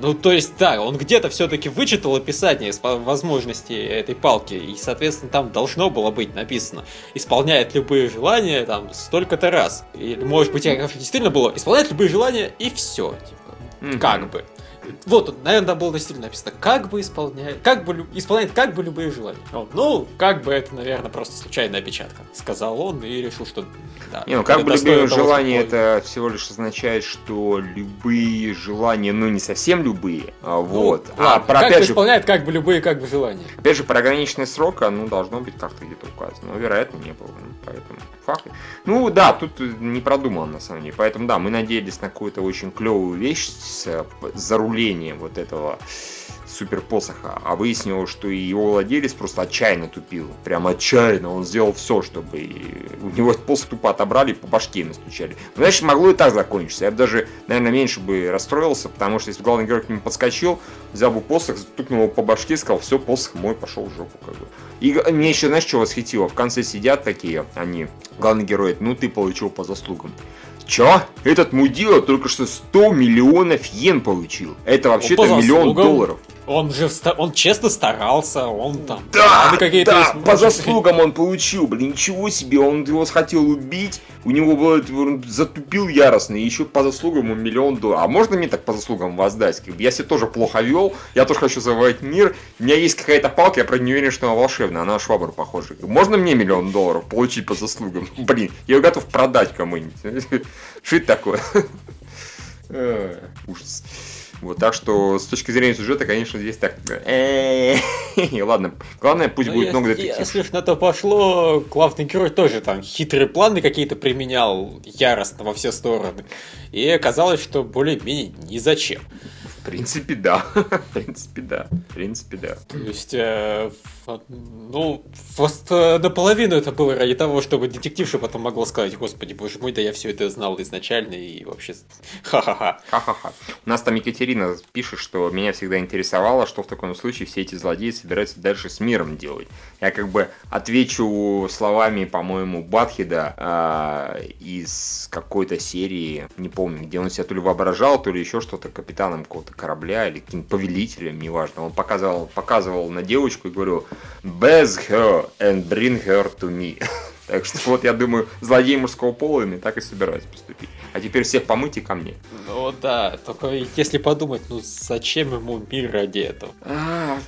Ну, то есть, да, он где-то все-таки вычитал описание возможностей этой палки, и, соответственно, там должно было быть написано «исполняет любые желания, там, столько-то раз». Или, может быть, действительно было «исполняет любые желания» и все, типа, mm-hmm. как бы. Вот, наверное, там было действительно написано, как бы исполняет, как бы, исполняет как бы любые желания. Он, ну, как бы это, наверное, просто случайная опечатка, сказал он и решил, что да. Не, ну как бы любые желания, это всего лишь означает, что любые желания, ну не совсем любые, а ну, вот. Ну, а про, как опять же, исполняет как бы любые как бы желания. Опять же, про ограниченный срок, ну, должно быть как-то где-то указано. Но, вероятно, не было. Ну, поэтому факт. Ну, да, тут не продумано, на самом деле. Поэтому, да, мы надеялись на какую-то очень клевую вещь с э, зарулением вот этого супер посоха, а выяснилось, что и его владелец просто отчаянно тупил. Прям отчаянно. Он сделал все, чтобы у него этот посох тупо отобрали по башке настучали. Ну, знаешь, могло и так закончиться. Я бы даже, наверное, меньше бы расстроился, потому что если главный герой к нему подскочил, взял бы посох, стукнул его по башке и сказал, все, посох мой, пошел в жопу. Как бы. И мне еще, знаешь, что восхитило? В конце сидят такие, они, главный герой, ну ты получил по заслугам. Чё? Этот мудила только что 100 миллионов йен получил. Это вообще-то миллион долларов. Он же он честно старался, он там... Да, да, по заслугам он получил, блин, ничего себе, он его хотел убить, у него было, он затупил яростно, и еще по заслугам ему миллион долларов. А можно мне так по заслугам воздать? Я себя тоже плохо вел, я тоже хочу завоевать мир, у меня есть какая-то палка, я правда не уверен, что она волшебная, она швабр похожа. Можно мне миллион долларов получить по заслугам? Блин, я его готов продать кому-нибудь. Что это такое? Ужас. Вот, так что с точки зрения сюжета, конечно, здесь так... Ладно, главное, пусть ну, будет много детективов. Если на то пошло, главный герой тоже там хитрые планы какие-то применял яростно во все стороны. И оказалось, что более-менее ни зачем. В принципе, да. В принципе, да. В принципе, да. То есть, э, ну, просто наполовину это было ради того, чтобы детективша потом могла сказать, господи, боже мой, да я все это знал изначально и вообще ха-ха-ха. Ха-ха-ха. У нас там Екатерина пишет, что меня всегда интересовало, что в таком случае все эти злодеи собираются дальше с миром делать. Я как бы отвечу словами, по-моему, Батхида э, из какой-то серии, не помню, где он себя то ли воображал, то ли еще что-то капитаном какого-то какого-то корабля или каким-то повелителем, неважно. Он показывал, показывал на девочку и говорил «Best her and bring her to me». Так что вот я думаю, злодей мужского пола ими так и собираюсь поступить. А теперь всех помыть и ко мне. Ну да, только если подумать, ну зачем ему мир ради этого? А,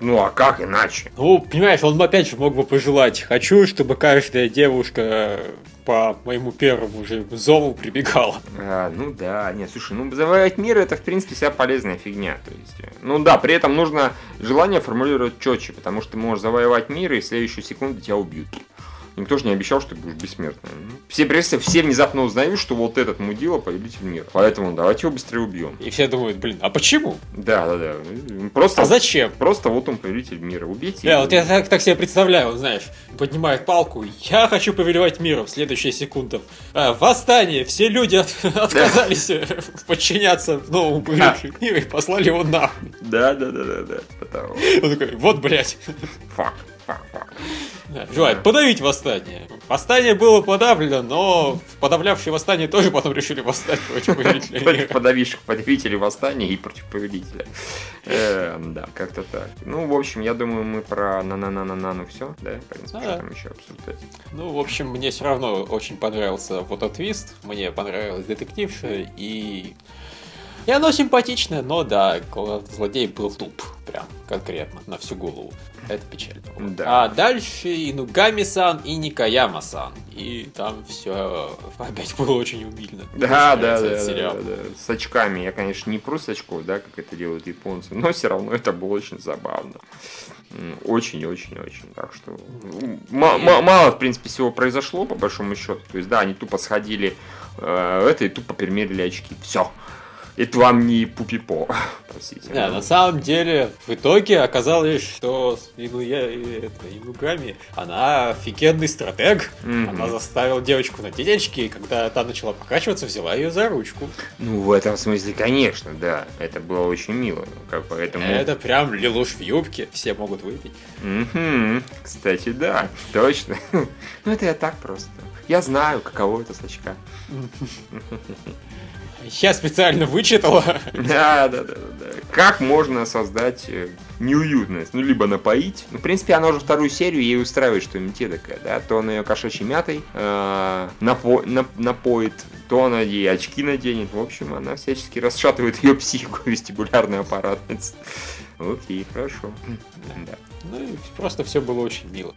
ну а как иначе? Ну, понимаешь, он опять же мог бы пожелать. Хочу, чтобы каждая девушка по моему первому же зову прибегала. А, ну да, нет, слушай, ну завоевать мир это в принципе вся полезная фигня. То есть, э, ну да, при этом нужно желание формулировать четче, потому что ты можешь завоевать мир и в следующую секунду тебя убьют. Никто же не обещал, что ты будешь бессмертным. Все прессы, все внезапно узнают, что вот этот мудила повелитель мира. Поэтому давайте его быстрее убьем. И все думают, блин, а почему? Да, да, да. Просто, а зачем? Просто вот он повелитель мира. Убейте да, его. вот я так, так себе представляю, знаешь, поднимает палку, я хочу повелевать миром. Следующая секунда. А, восстание, все люди от, отказались подчиняться новому повелителю мира и послали его нахуй. Да, да, да, да, да. Он такой, вот, блядь. Фак. Желает подавить восстание. Восстание было подавлено, но подавлявшие восстание тоже потом решили восстать против повелителя. Против подавивших подавителей восстания и против повелителя. Эм, да, как-то так. Ну, в общем, я думаю, мы про на на на на на ну все, да, в принципе, что там еще обсуждать. Ну, в общем, мне все равно очень понравился фототвист, мне понравилась детективша и и оно симпатичное, но да, злодей был туп. Прям конкретно, на всю голову. Это печально. Да. А дальше Инугами-сан и Никаяма-сан. И там все опять было очень умильно. Да, да, да, да, да, С очками. Я, конечно, не про с очков, да, как это делают японцы, но все равно это было очень забавно. Очень-очень-очень. Так что мало, в принципе, всего произошло, по большому счету. То есть, да, они тупо сходили э, это и тупо примерили очки. Все. Это вам не пупипо, простите. Да, на самом деле, в итоге оказалось, что Инуя, это, Инугами, она офигенный стратег. Mm-hmm. Она заставила девочку надеть очки, и когда та начала покачиваться, взяла ее за ручку. Ну, в этом смысле, конечно, да. Это было очень мило. Как поэтому... Это прям лилуш в юбке, все могут выпить. Угу. Кстати, да, точно. Ну, это я так просто. Я знаю, каково это с очка. Я специально вычитала. Да, да, да, да. Как можно создать э, неуютность. Ну, либо напоить. Ну, в принципе, она уже вторую серию ей устраивает, что мете такая, да. То он ее кошачьей мятой э, напо нап напоит, то она ей очки наденет. В общем, она всячески расшатывает ее психику, вестибулярный аппарат. Окей, хорошо. Да. Ну и просто все было очень мило.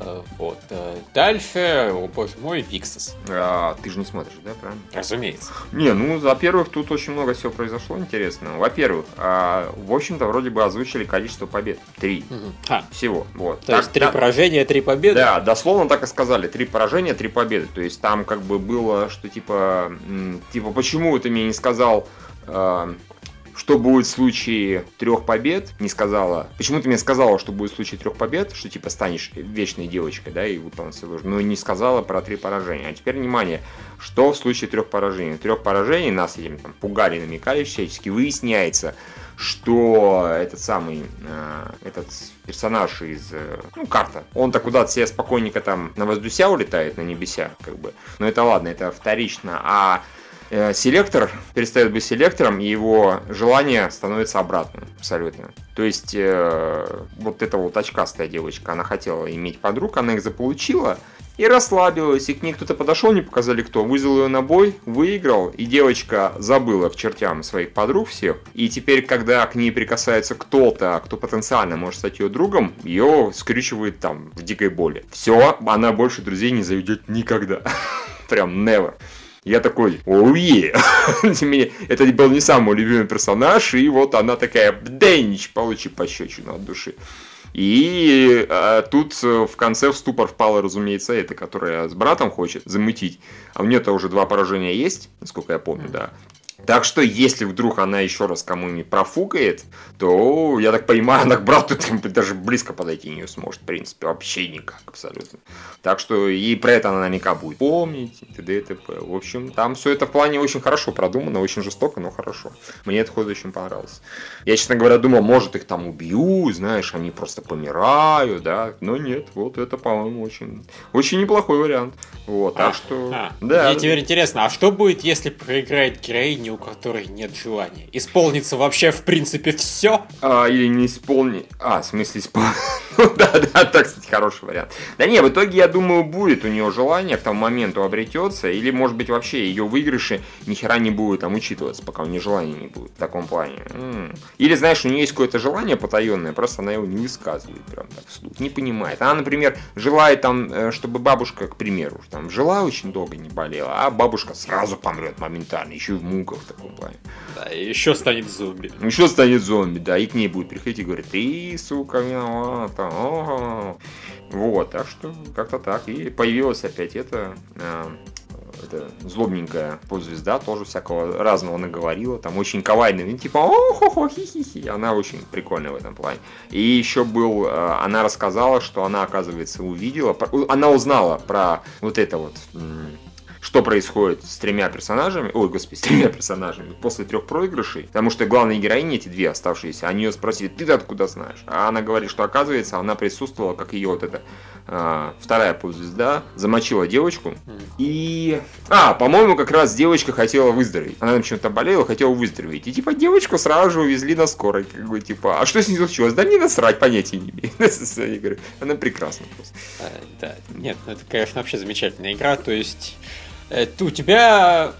Э, вот. Э, дальше, о боже мой, Виксис. А, ты же не смотришь, да, правильно? Разумеется. Не, ну, во-первых, тут очень много всего произошло интересного. Во-первых, а, в общем-то, вроде бы озвучили количество побед. Три. Угу. А, Всего. Вот. то Так, есть три да, поражения, три победы? Да, дословно так и сказали. Три поражения, три победы. То есть там как бы было, что типа, типа, почему ты мне не сказал, э, что будет в случае трех побед, не сказала. Почему ты мне сказала, что будет в случае трех побед, что типа станешь вечной девочкой, да, и выполнить все должно, но не сказала про три поражения. А теперь внимание, что в случае трех поражений? Трех поражений нас этим там пугали, намекали всячески, выясняется, что этот самый, э, этот персонаж из, э, ну, карта, он-то куда-то себе спокойненько там на воздуся улетает, на небеся, как бы. Но это ладно, это вторично. А селектор перестает быть селектором, и его желание становится обратным абсолютно. То есть э, вот эта вот очкастая девочка, она хотела иметь подруг, она их заполучила, и расслабилась, и к ней кто-то подошел, не показали кто, вызвал ее на бой, выиграл, и девочка забыла к чертям своих подруг всех, и теперь, когда к ней прикасается кто-то, кто потенциально может стать ее другом, ее скрючивает там в дикой боли. Все, она больше друзей не заведет никогда. Прям never. Я такой, оуе! Это был не самый любимый персонаж, и вот она такая, бденич, получи пощечину от души. И э, тут э, в конце в ступор впала, разумеется, эта, которая с братом хочет замутить. А у нее-то уже два поражения есть, насколько я помню, да. Так что, если вдруг она еще раз кому-нибудь профукает, то, я так понимаю, она к брату даже близко подойти не сможет, в принципе, вообще никак, абсолютно. Так что, и про это она наверняка будет помнить, и т.д. и т.п. В общем, там все это в плане очень хорошо продумано, очень жестоко, но хорошо. Мне этот ход очень понравился. Я, честно говоря, думал, может, их там убьют, знаешь, они просто помирают, да. Но нет, вот это, по-моему, очень, очень неплохой вариант. Вот, так что... А, да, Мне теперь интересно, а что будет, если проиграет героиня, у которой нет желания? Исполнится вообще, в принципе, все? А, или не исполни... А, в смысле исполни... Ну да, да, так, кстати, хороший вариант. Да не, в итоге, я думаю, будет у нее желание к тому моменту обретется, или, может быть, вообще ее выигрыши ни хера не будет там учитываться, пока у нее желания не будет в таком плане. Или, знаешь, у нее есть какое-то желание потаенное, просто она его не высказывает прям так вслух, не понимает. Она, например, желает там, э, чтобы бабушка, к примеру, там жила очень долго, не болела, а бабушка сразу помрет моментально, еще и в муках в таком плане. Да, и еще станет зомби. Еще станет зомби, да, и к ней будет приходить и говорить, ты, сука, виновата. ага». Вот, так что как-то так. И появилась опять эта, э, эта злобненькая подзвезда, тоже всякого разного наговорила, там очень кавайная, ну, типа о хи хи хи Она очень прикольная в этом плане. И еще был, э, она рассказала, что она, оказывается, увидела, она узнала про вот это вот что происходит с тремя персонажами, ой, господи, с тремя персонажами после трех проигрышей, потому что главные героини, эти две оставшиеся, они ее спросили, ты откуда знаешь? А она говорит, что оказывается, она присутствовала, как ее вот эта а, вторая ползвезда, замочила девочку, и... А, по-моему, как раз девочка хотела выздороветь. Она там чем-то болела, хотела выздороветь. И типа девочку сразу же увезли на скорой. Как бы, типа, а что с ней случилось? Да мне насрать, понятия не имею. Она прекрасна просто. А, Да, нет, ну это, конечно, вообще замечательная игра, то есть э, у тебя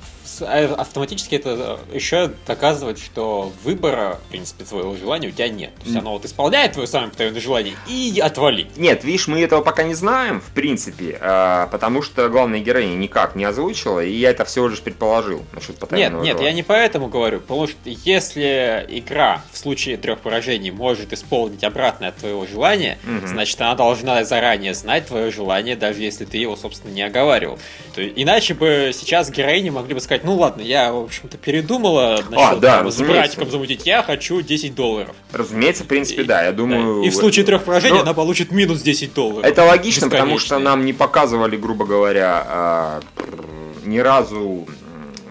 автоматически это э, еще доказывает, что выбора, в принципе, твоего желания у тебя нет. То есть оно вот исполняет твое самое потаенное желание и отвали. Нет, видишь, мы этого пока не знаем, в принципе, а, потому что главная героиня никак не озвучила, и я это всего лишь предположил насчет Нет, потаенного нет, я желания. не поэтому говорю, потому что если игра в случае трех поражений может исполнить обратное от твоего желания, Мгм. значит она должна заранее знать твое желание, даже если ты его, собственно, не оговаривал. То иначе бы сейчас героини могли бы сказать, ну ладно, я, в общем-то, передумала насчет А, да, там, с братиком замутить, я хочу 10 долларов. Разумеется, в принципе, да, я думаю... И в случае трех поражений Ну, она получит минус 10 долларов. Это логично, потому что нам не показывали, грубо говоря, а, ни разу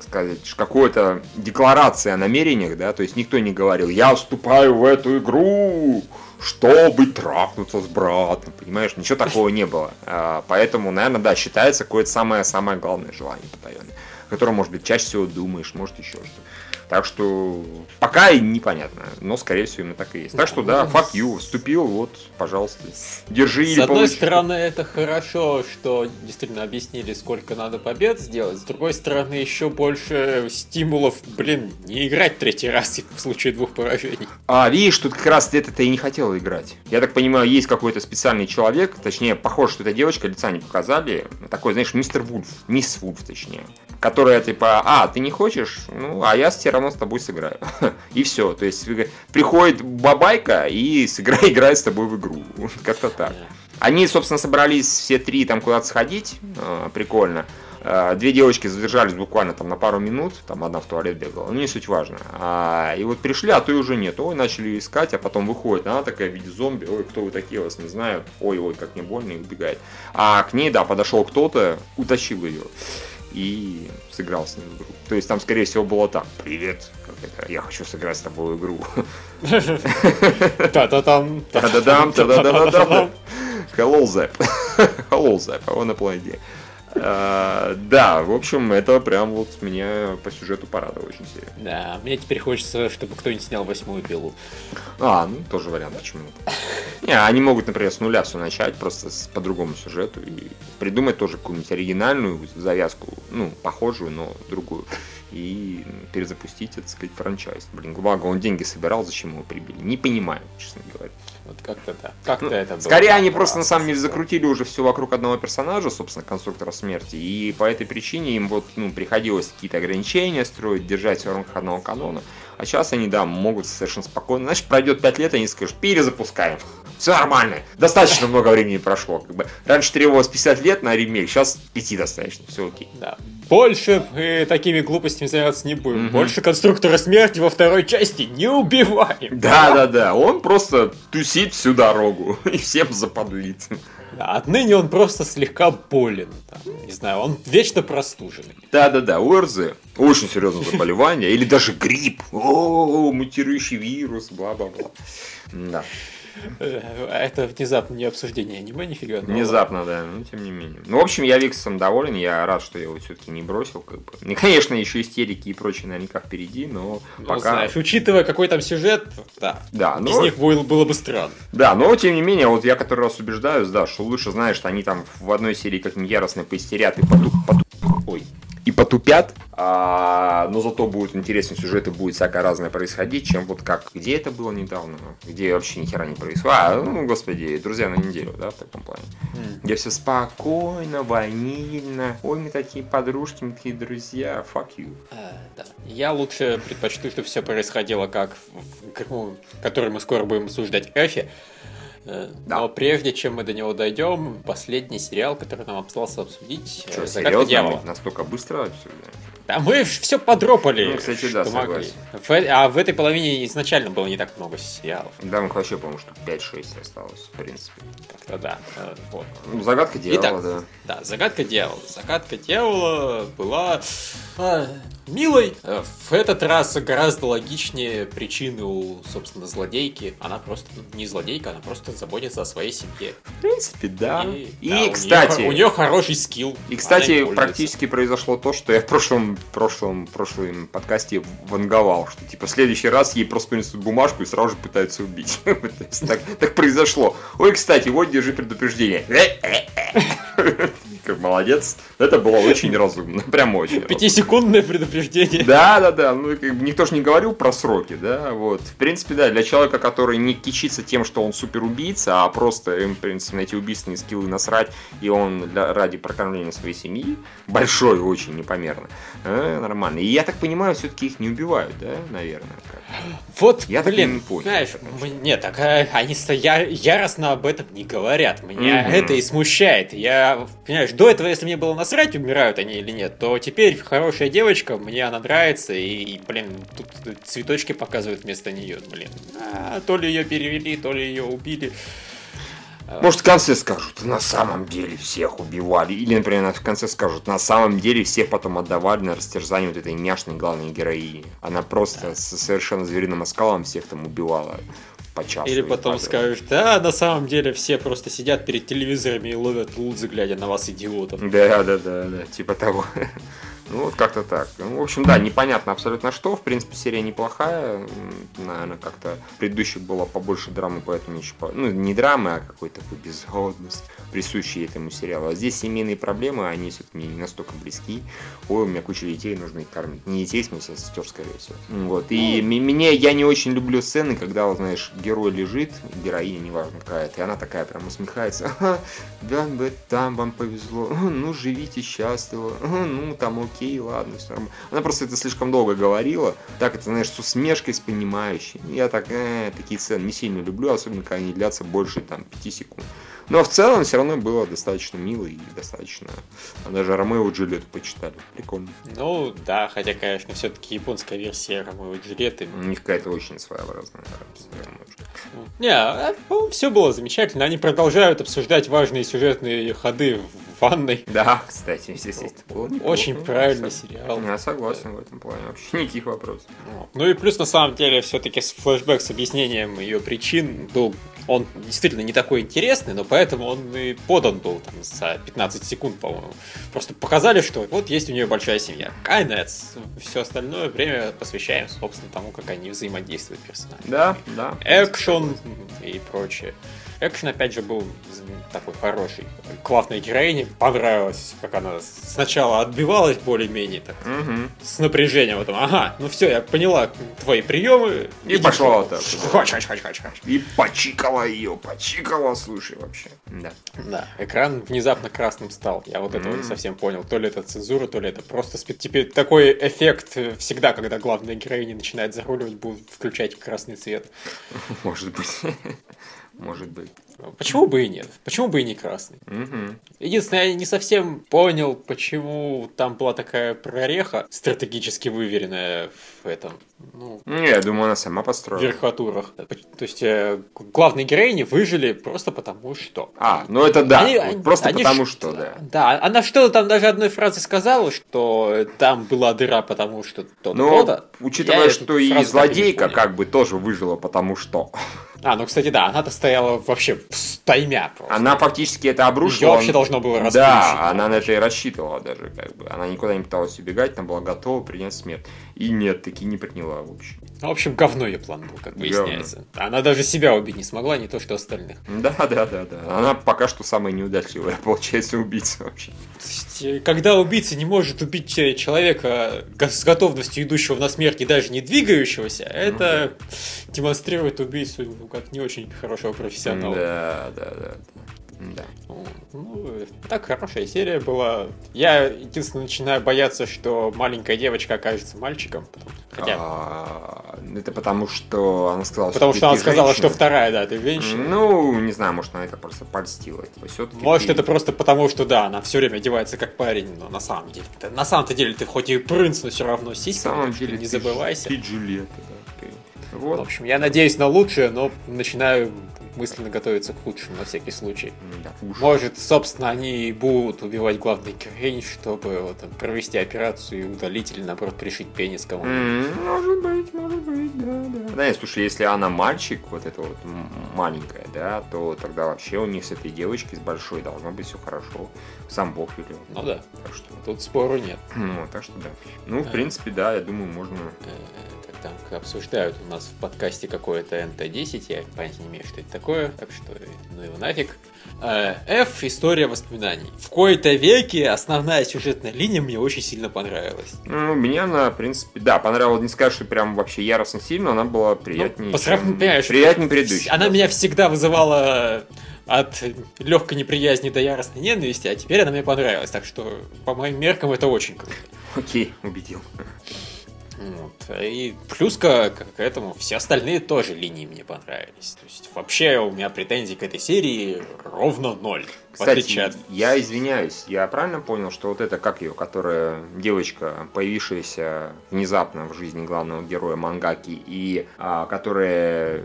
сказать, какой-то декларации о намерениях, да, то есть никто не говорил, я вступаю в эту игру, чтобы трахнуться с братом, понимаешь, ничего такого не было. А, Поэтому, наверное, да, считается какое-то самое-самое главное желание потаенное, о котором, может быть, чаще всего думаешь, может, еще что Так что пока непонятно, но скорее всего именно так и есть. Так что да, fuck you, вступил, вот, пожалуйста, держи С одной получи. стороны, это хорошо, что действительно объяснили, сколько надо побед сделать. С другой стороны, еще больше стимулов, блин, не играть третий раз в случае двух поражений. А, видишь, тут как раз это и не хотел играть. Я так понимаю, есть какой-то специальный человек, точнее, похоже, что эта девочка, лица не показали, такой, знаешь, мистер Вульф, мисс Вульф, точнее, которая типа, а, ты не хочешь? Ну, а я все равно с тобой сыграю. И все, то есть приходит бабайка и сыграет, играет с тобой в игру. Как-то так. Они, собственно, собрались все три там куда-то сходить, э, прикольно. Э, Две девочки задержались буквально там на пару минут, там одна в туалет бегала, ну не суть важно. А, и вот пришли, а то и уже нет. Ой, начали искать, а потом выходит, она такая в виде зомби, ой, кто вы такие, вас не знаю, ой, ой, как мне больно, и убегает. А к ней, да, подошел кто-то, утащил ее и сыграл с в игру. То есть там, скорее всего, было так. Привет, я хочу сыграть с тобой в игру. Та-та-там. Та-да-дам, та-да-да-да-да. Hello, Zap. Hello, Zap. I wanna play game. А, да, в общем, это прям вот меня по сюжету порадовало очень сильно. Да, мне теперь хочется, чтобы кто-нибудь снял восьмую пилу. А, ну тоже вариант, почему Не, они могут, например, с нуля все начать, просто с, по другому сюжету и придумать тоже какую-нибудь оригинальную завязку, ну, похожую, но другую. И перезапустить, так сказать, франчайз. Блин, благо он деньги собирал, зачем его прибили? Не понимаю, честно говоря. Вот как-то да. Как-то Ну, это было. Скорее, они просто на самом деле закрутили уже все вокруг одного персонажа, собственно, конструктора смерти. И по этой причине им вот ну, приходилось какие-то ограничения строить, держать в рамках одного канона. А сейчас они, да, могут совершенно спокойно. Значит, пройдет 5 лет, они скажут, перезапускаем. Все нормально. Достаточно много времени прошло. Как бы. Раньше требовалось 50 лет на ремейк, сейчас 5 достаточно. Все окей. Да. Больше э, такими глупостями заниматься не будем. Мгм. Больше конструктора смерти во второй части не убиваем. Да, да, да. Он просто тусит всю дорогу и всем западлит. Да, Отныне он просто слегка болен. там, не знаю, он вечно простуженный. Да-да-да, ОРЗ. Очень серьезное заболевание. Или даже грипп. О, мутирующий вирус, бла-бла-бла. Да, Это внезапно не обсуждение аниме, нифига. но- внезапно, да, но тем не менее. Ну, в общем, я Виксом доволен, я рад, что я его все-таки не бросил. Как бы. И, конечно, еще истерики и прочее наверняка впереди, но Ну, пока... знаешь, учитывая какой там сюжет, да. Да, Без но... них было, бы странно. Да, но тем не менее, вот я который раз убеждаюсь, да, что лучше знаешь, что они там в одной серии как-нибудь яростно поистерят и потуп, потуп- ой, и потупят, а, но зато будет интересный сюжет и будет всякое разное происходить, чем вот как, где это было недавно, где вообще ни хера не происходит. А, ну, господи, друзья на неделю, да, в таком плане. М. Где все спокойно, ванильно, ой, мы такие подружки, мы такие друзья, fuck you. А, да. Я лучше предпочту, чтобы все происходило как в игру, который мы скоро будем обсуждать Эфи. Э, Да. Но прежде чем мы до него дойдем, последний сериал, который нам остался обсудить, э, Что, «Загадка серьезно? дьявола». Мы настолько быстро обсуждаем? Да мы все подропали. Ну, кстати, да, согласен. В а в этой половине изначально было не так много сериалов. Да, мы вообще, по-моему, что 5-6 осталось, в принципе. Как-то да. э, Вот. Ну, загадка дьявола, Итак, да. Да, загадка дьявола. Загадка дьявола была а, милой. Э, В этот раз гораздо логичнее причины у, собственно, злодейки. Она просто не злодейка, она просто заботится о своей семье. В принципе, да. И, да, у неё кстати, хо- у нее хороший скилл. и, кстати, практически произошло то, что я в прошлом, прошлом, прошлом подкасте ванговал, что типа в следующий раз ей просто принесут бумажку и сразу же пытаются убить. То есть Так так произошло. Ой, кстати, вот держи предупреждение. Как Молодец. Это было очень разумно. Прям очень. Пятисекундное предупреждение. Да, да, да. Ну, как бы никто же не говорил про сроки, да. Вот. В принципе, да, для человека, который не кичится тем, что он супер убийца, а просто им, в принципе, на эти убийственные скиллы насрать, и он для- ради прокормления своей семьи, большой очень непомерно, э, нормально. И я так понимаю, все-таки их не убивают, да, наверное. как. Вот, Я блин, не понял, знаешь, конечно. м- нет, так а, они я- яростно об этом не говорят. Меня Мгм. это и смущает. Я, понимаешь, до этого, если мне было насрать, умирают они или нет, то теперь хорошая девочка, мне она нравится, и, и, блин, тут цветочки показывают вместо нее, блин. А, то ли ее перевели, то ли ее убили. Может, в конце скажут, на самом деле всех убивали. Или, например, в конце скажут, на самом деле всех потом отдавали на растерзание вот этой няшной главной героини. Она просто с совершенно звериным оскалом всех там убивала по часу. Или потом скажешь, да, на самом деле все просто сидят перед телевизорами и ловят лузы, глядя на вас, идиотов. Да, да, да, да, типа того. Ну, вот как-то так. Ну, в общем, да, непонятно абсолютно что. В принципе, серия неплохая. Наверное, как-то предыдущих было побольше драмы, поэтому еще... По... Ну, не драмы, а какой-то такой безгодность, присущий этому сериалу. А здесь семейные проблемы, они все-таки мне не настолько близки. Ой, у меня куча детей, нужно их кормить. Не детей, в смысле, а сестер, скорее всего. Вот. И ну... мне, я не очень люблю сцены, когда, вот, знаешь, герой лежит, героиня, неважно какая-то, и она такая прям усмехается. Да, там вам повезло. Ну, живите счастливо. Ну, там окей, ладно, все нормально. Она просто это слишком долго говорила. Так это, знаешь, с усмешкой, с понимающей. Я так, э, такие сцены не сильно люблю, особенно когда они длятся больше там 5 секунд. Но в целом все равно было достаточно мило и достаточно... Даже Ромео и Джульетту почитали. Прикольно. Ну, да, хотя, конечно, все-таки японская версия Ромео и Джульетты. У них какая-то очень своеобразная. Не, а, все было замечательно. Они продолжают обсуждать важные сюжетные ходы в ванной. Да, кстати, здесь было Очень правильный сериал. Я согласен в этом плане. Вообще никаких вопросов. Ну и плюс, на самом деле, все-таки флешбэк с объяснением ее причин был он действительно не такой интересный, но поэтому он и подан был там за 15 секунд, по-моему. Просто показали, что вот есть у нее большая семья. Кайнец. Все остальное время посвящаем, собственно, тому, как они взаимодействуют персонажи. Да, да. Экшен и прочее. Экшен, опять же, был такой хороший. Классной героине понравилось, как она сначала отбивалась более-менее так, угу. с напряжением. Потом, ага, ну все, я поняла твои приемы. И пошла вот так. Хоч, хоч, хоч, хоч, хоч. И почикала ее, почикала, слушай, вообще. Да. Да, экран внезапно красным стал. Я вот этого не совсем понял. То ли это цензура, то ли это просто... Теперь такой эффект всегда, когда главная героиня начинает заруливать, будет включать красный цвет. Может быть. Может быть. Почему бы и нет? Почему бы и не красный? Угу. Единственное, я не совсем понял, почему там была такая прореха стратегически выверенная в этом. Ну, не, я думаю, она сама построила. В верхотурах. То есть э, главные героини выжили просто потому что. А, ну это да. Они, вот просто они потому что, да. Да, она что-то там даже одной фразой сказала, что там была дыра потому что то Но, учитывая, что и злодейка как бы тоже выжила потому что. А, ну, кстати, да, она-то стояла вообще стаймя просто. Она фактически это обрушила. Ее вообще должно было разбить. Да, она на это и рассчитывала даже, как бы. Она никуда не пыталась убегать, она была готова принять смерть. И нет, таки не приняла, в общем. Ну, в общем, говно ее план был, как выясняется. Говно. Она даже себя убить не смогла, не то что остальных. Да, да, да, да. Она пока что самая неудачливая, получается, убийца вообще. Э, когда убийца не может убить человека с готовностью идущего на смерть и даже не двигающегося, это демонстрирует убийцу как не очень хорошего профессионала. Да, да, да. Да. Ну, так хорошая серия была. Я единственное начинаю бояться, что маленькая девочка окажется мальчиком. Хотя... А, это потому что она сказала, потому что, что она сказала, что вторая, да, ты женщина. Ну, не знаю, может, она это просто польстила. Типа, может, ты... это просто потому, что да, она все время одевается как парень, но на самом деле. На самом-то деле ты хоть и принц, но все равно сиська. На самом деле, не забывайся. Ты Джульетта, да. Вот. В общем, я надеюсь на лучшее, но начинаю мысленно готовиться к худшему на всякий случай. Да, Может, собственно, они будут убивать главный героинь, чтобы вот, там, провести операцию и удалить или, наоборот, пришить пенис кому-то. Mm, может быть, может быть, да, да. Да, слушай, если она мальчик, вот эта вот маленькая, да, то тогда вообще у них с этой девочкой, с большой, должно быть все хорошо. Сам Бог велел. Ну да. Так что... Тут спору нет. Ну, так что да. Ну, в принципе, да, я думаю, можно там обсуждают у нас в подкасте какое-то НТ-10, я понятия не имею, что это такое, так что ну его нафиг. Э, F – история воспоминаний. В кои-то веке основная сюжетная линия мне очень сильно понравилась. Ну, мне она, в принципе, да, понравилась. Не скажу, что прям вообще яростно сильно, она была приятнее. Ну, по сравнению, понимаешь, приятнее предыдущей. Она меня всегда вызывала от легкой неприязни до яростной ненависти, а теперь она мне понравилась. Так что, по моим меркам, это очень круто. Окей, убедил. Вот. И плюс к, к этому все остальные тоже линии мне понравились. То есть вообще у меня претензий к этой серии ровно ноль. Кстати, от... я извиняюсь, я правильно понял, что вот это, как ее, которая девочка, появившаяся внезапно в жизни главного героя Мангаки, и а, которая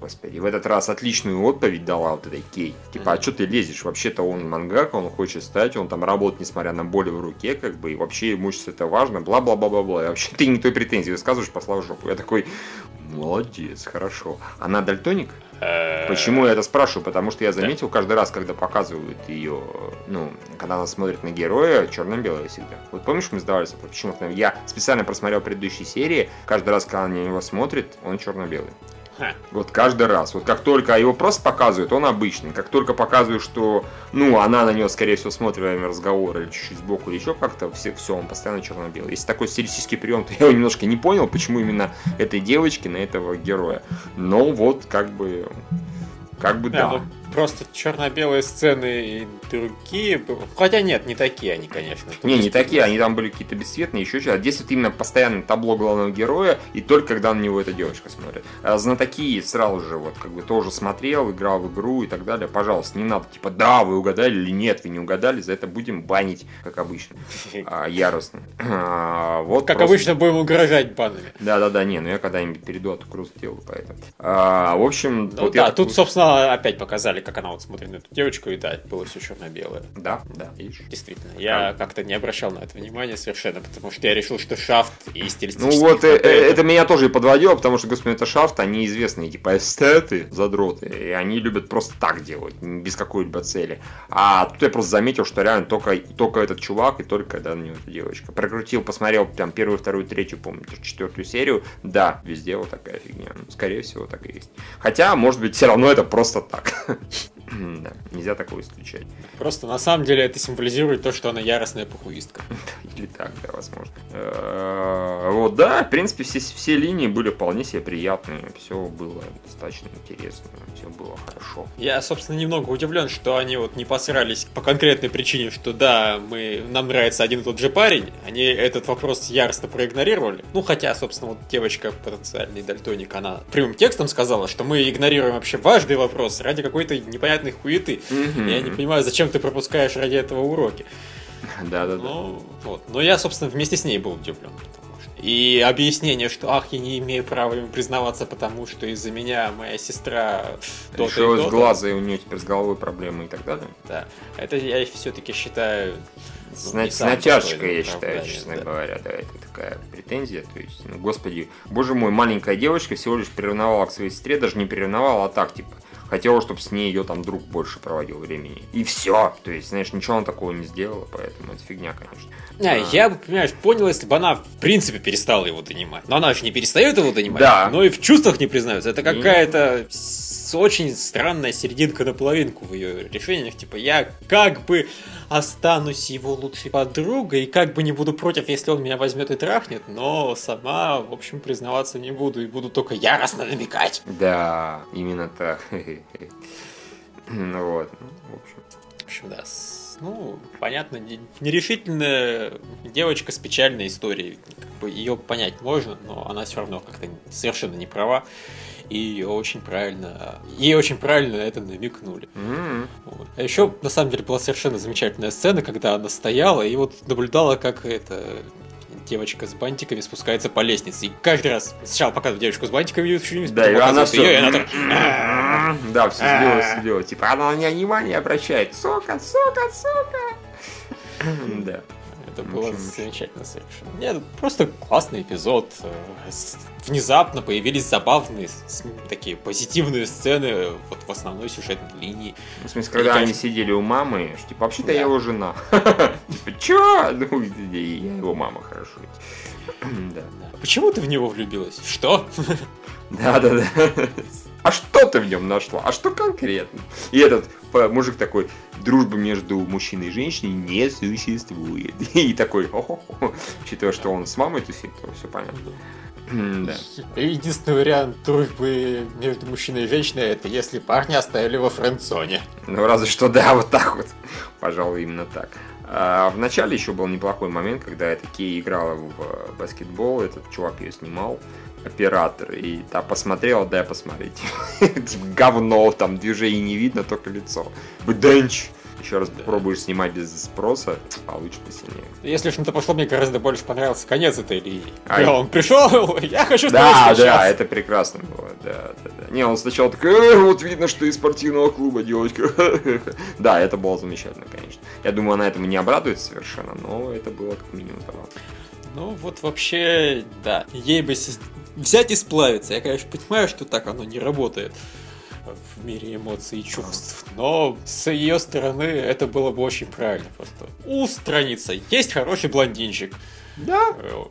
господи, в этот раз отличную отповедь дала вот этой Кей. Типа, а что ты лезешь? Вообще-то он мангака, он хочет стать, он там работает, несмотря на боль в руке, как бы, и вообще сейчас это важно, бла-бла-бла-бла-бла. И вообще ты не той претензии высказываешь, послал жопу. Я такой, молодец, хорошо. Она дальтоник? Почему я это спрашиваю? Потому что я заметил каждый раз, когда показывают ее, ну, когда она смотрит на героя, черно-белая всегда. Вот помнишь, мы сдавались, почему я специально просмотрел предыдущие серии, каждый раз, когда она на него смотрит, он черно-белый. Вот каждый раз. Вот как только его просто показывают, он обычный. Как только показывают, что, ну, она на него, скорее всего, смотрит во время разговора или чуть-чуть сбоку или еще как-то, все, все, он постоянно черно-белый. Если такой стилистический прием, то я его немножко не понял, почему именно этой девочки на этого героя. Но вот, как бы, как бы, да. Ну, просто черно-белые сцены и другие. Хотя нет, не такие они, конечно. Не, не такие, они там были какие-то бесцветные, еще что-то. А здесь вот именно постоянно табло главного героя, и только когда на него эта девочка смотрит. А знатоки сразу же вот как бы тоже смотрел, играл в игру и так далее. Пожалуйста, не надо, типа, да, вы угадали или нет, вы не угадали, за это будем банить, как обычно, а, яростно. А, вот как просто... обычно будем угрожать банами. Да-да-да, не, ну я когда-нибудь перейду от круз делаю, поэтому. А, в общем, ну, вот да, я... тут, собственно, опять показали, как она вот смотрит на эту девочку, и да, было все черно-белое. Да, да, видишь. Действительно. Я как-то не обращал на это внимания совершенно, потому что я решил, что шафт и стилистический... Ну вот, э, это... это меня тоже и подводило, потому что, господи, это шафт, они известные, типа, эстеты, задроты, и они любят просто так делать, без какой-либо цели. А тут я просто заметил, что реально только, только этот чувак и только, да, на него эта девочка. Прокрутил, посмотрел там первую, вторую, третью, помню, четвертую серию, да, везде вот такая фигня. Скорее всего, так и есть. Хотя, может быть, все равно это просто так. Да, нельзя такого исключать. Просто на самом деле это символизирует то, что она яростная похуистка. Или так, да, возможно. Э, вот, да, в принципе, все, все линии были вполне себе приятные. Все было достаточно интересно. Все было хорошо. Я, собственно, немного удивлен, что они вот не посрались по конкретной причине, что да, мы, нам нравится один и тот же парень. Они этот вопрос яростно проигнорировали. Ну, хотя, собственно, вот девочка, потенциальный дальтоник, она прямым текстом сказала, что мы игнорируем вообще важный вопрос ради какой-то непонятной хуеты. Mm-hmm. Я не понимаю, зачем ты пропускаешь ради этого уроки. Да-да-да. Ну, вот. Но я, собственно, вместе с ней был удивлен. И объяснение, что ах, я не имею права ему признаваться, потому что из-за меня моя сестра Лишилась глаза, и у нее теперь с головой проблемы и так далее. Да. Это я все-таки считаю ну, с натяжкой, я считаю, честно да. говоря, да, это такая претензия. То есть, ну, господи, боже мой, маленькая девочка всего лишь приревновала к своей сестре, даже не приревновала, а так, типа, хотела, чтобы с ней ее там друг больше проводил времени. И все. То есть, знаешь, ничего она такого не сделала, поэтому это фигня, конечно. А, а. Я бы, понимаешь, понял, если бы она, в принципе, перестала его донимать. Но она же не перестает его донимать, да. но и в чувствах не признается. Это какая-то очень странная серединка на половинку в ее решениях. Типа, я как бы останусь его лучшей подругой, и как бы не буду против, если он меня возьмет и трахнет, но сама, в общем, признаваться не буду, и буду только яростно намекать. Да, именно так. Ну вот, ну, в общем. В общем, да, ну, понятно, нерешительная девочка с печальной историей. Как бы ее понять можно, но она все равно как-то совершенно не права и ее очень правильно, ей очень правильно это намекнули. Mm-hmm. Вот. А еще, на самом деле, была совершенно замечательная сцена, когда она стояла и вот наблюдала, как это девочка с бантиками спускается по лестнице. И каждый раз сначала показывают девочку с бантиками, да, и она все... ее, и она так... Да, все сделала, сделала. Типа, она на меня внимание обращает. Сука, сука, сука. Да. Это было замечательно совершенно. Нет, просто классный эпизод. Э, внезапно появились забавные, такие позитивные сцены вот в основной сюжетной линии. В смысле, когда они сидели у мамы, что типа, вообще-то я его жена. Типа, чё? Ну, я его мама, хорошо. Да. Почему ты в него влюбилась? Что? Да, да, да. А что ты в нем нашла? А что конкретно? И этот мужик такой, дружбы между мужчиной и женщиной не существует. И такой, о-хо-хо. Учитывая, что он с мамой тусит, то все понятно. Да. Единственный вариант дружбы между мужчиной и женщиной это если парня оставили во френдзоне. Ну, разве что да, вот так вот. Пожалуй, именно так. А в начале еще был неплохой момент, когда эта Кей играла в баскетбол, этот чувак ее снимал оператор, и та посмотрела, дай посмотреть. Типа говно, там движений не видно, только лицо. Бденч! Еще раз попробуешь снимать без спроса, получше посильнее. Если уж на то пошло, мне гораздо больше понравился конец этой линии. А он пришел, я хочу Да, да, это прекрасно было, да, да, да. Не, он сначала такой, э, вот видно, что из спортивного клуба девочка. да, это было замечательно, конечно. Я думаю, она этому не обрадуется совершенно, но это было как минимум того. Ну, вот вообще, да, ей бы взять и сплавиться. Я, конечно, понимаю, что так оно не работает. в мире эмоций и чувств. Но с ее стороны это было бы очень правильно просто. У страницы есть хороший блондинчик. Да. Э,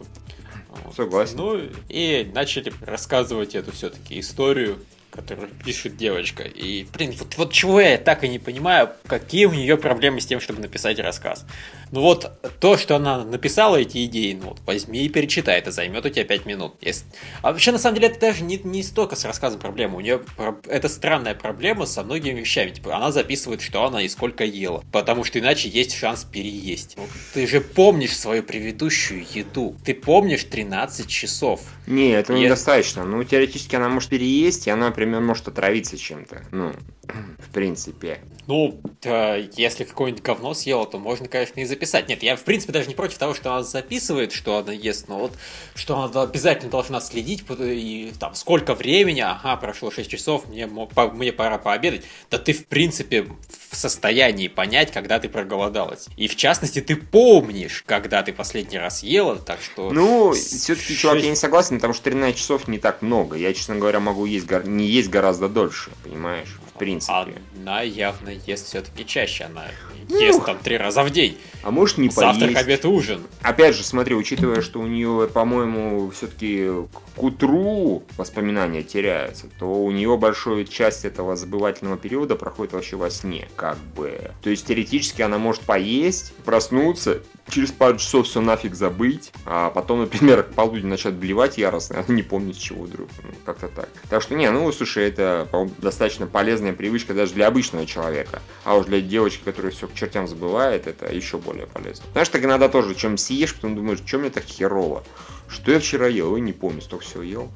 Согласен. Ну и начали рассказывать эту все-таки историю которую пишет девочка. И, блин, вот, вот чего я так и не понимаю, какие у нее проблемы с тем, чтобы написать рассказ. Ну вот то, что она написала эти идеи, ну вот возьми и перечитай, это займет у тебя 5 минут. Если... А вообще, на самом деле, это даже не, не столько с рассказом проблема. У нее это странная проблема со многими вещами. Типа, она записывает, что она и сколько ела. Потому что иначе есть шанс переесть. Ну, ты же помнишь свою предыдущую еду. Ты помнишь 13 часов. Не, этого Если... недостаточно. Ну, теоретически она может переесть, и она, например, может отравиться чем-то. Ну, в принципе. Ну, да, если какое-нибудь говно съела, то можно, конечно, и записать. Нет, я, в принципе, даже не против того, что она записывает, что она ест, но вот, что она обязательно должна следить, и там, сколько времени, ага, прошло 6 часов, мне, мне пора пообедать. Да ты, в принципе, в состоянии понять, когда ты проголодалась. И, в частности, ты помнишь, когда ты последний раз ела, так что... Ну, все-таки, 6... чувак, я не согласен, потому что 13 часов не так много. Я, честно говоря, могу есть, не есть гораздо дольше, понимаешь? Принципе. Она явно ест все-таки чаще. Она ну, ест там три раза в день. А может не поесть. Завтрак, обед, ужин. Опять же, смотри, учитывая, что у нее, по-моему, все-таки к утру воспоминания теряются, то у нее большую часть этого забывательного периода проходит вообще во сне, как бы. То есть теоретически она может поесть, проснуться, через пару часов все нафиг забыть, а потом, например, к полудню начать блевать яростно, а не помнить с чего вдруг. Ну, как-то так. Так что, не, ну, слушай, это достаточно полезная привычка даже для обычного человека. А уж для девочки, которая все к чертям забывает, это еще более полезно. Знаешь, так иногда тоже чем съешь, потом думаешь, что мне так херово. Что я вчера ел? Ой, не помню, столько всего ел.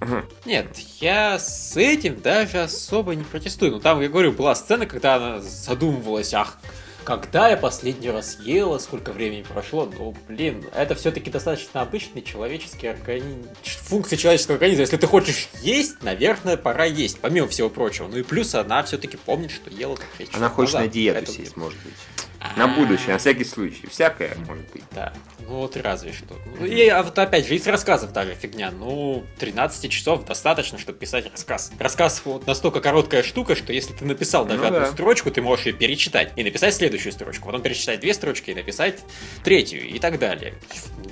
Нет, я с этим даже особо не протестую. Ну, там, я говорю, была сцена, когда она задумывалась, ах, когда я последний раз ела, сколько времени прошло, ну, блин, это все-таки достаточно обычный человеческий организм. Функция человеческого организма. Если ты хочешь есть, наверное, пора есть, помимо всего прочего. Ну и плюс она все-таки помнит, что ела как Она хочет на диету это... сесть, может быть. На будущее, на всякий случай. Всякое может быть. Да. Ну вот разве что. Ну, и а вот опять же, из рассказов та же фигня. Ну, 13 часов достаточно, чтобы писать рассказ. Рассказ вот настолько короткая штука, что если ты написал даже ну, одну да. строчку, ты можешь ее перечитать и написать следующую строчку. Потом перечитать две строчки и написать третью и так далее.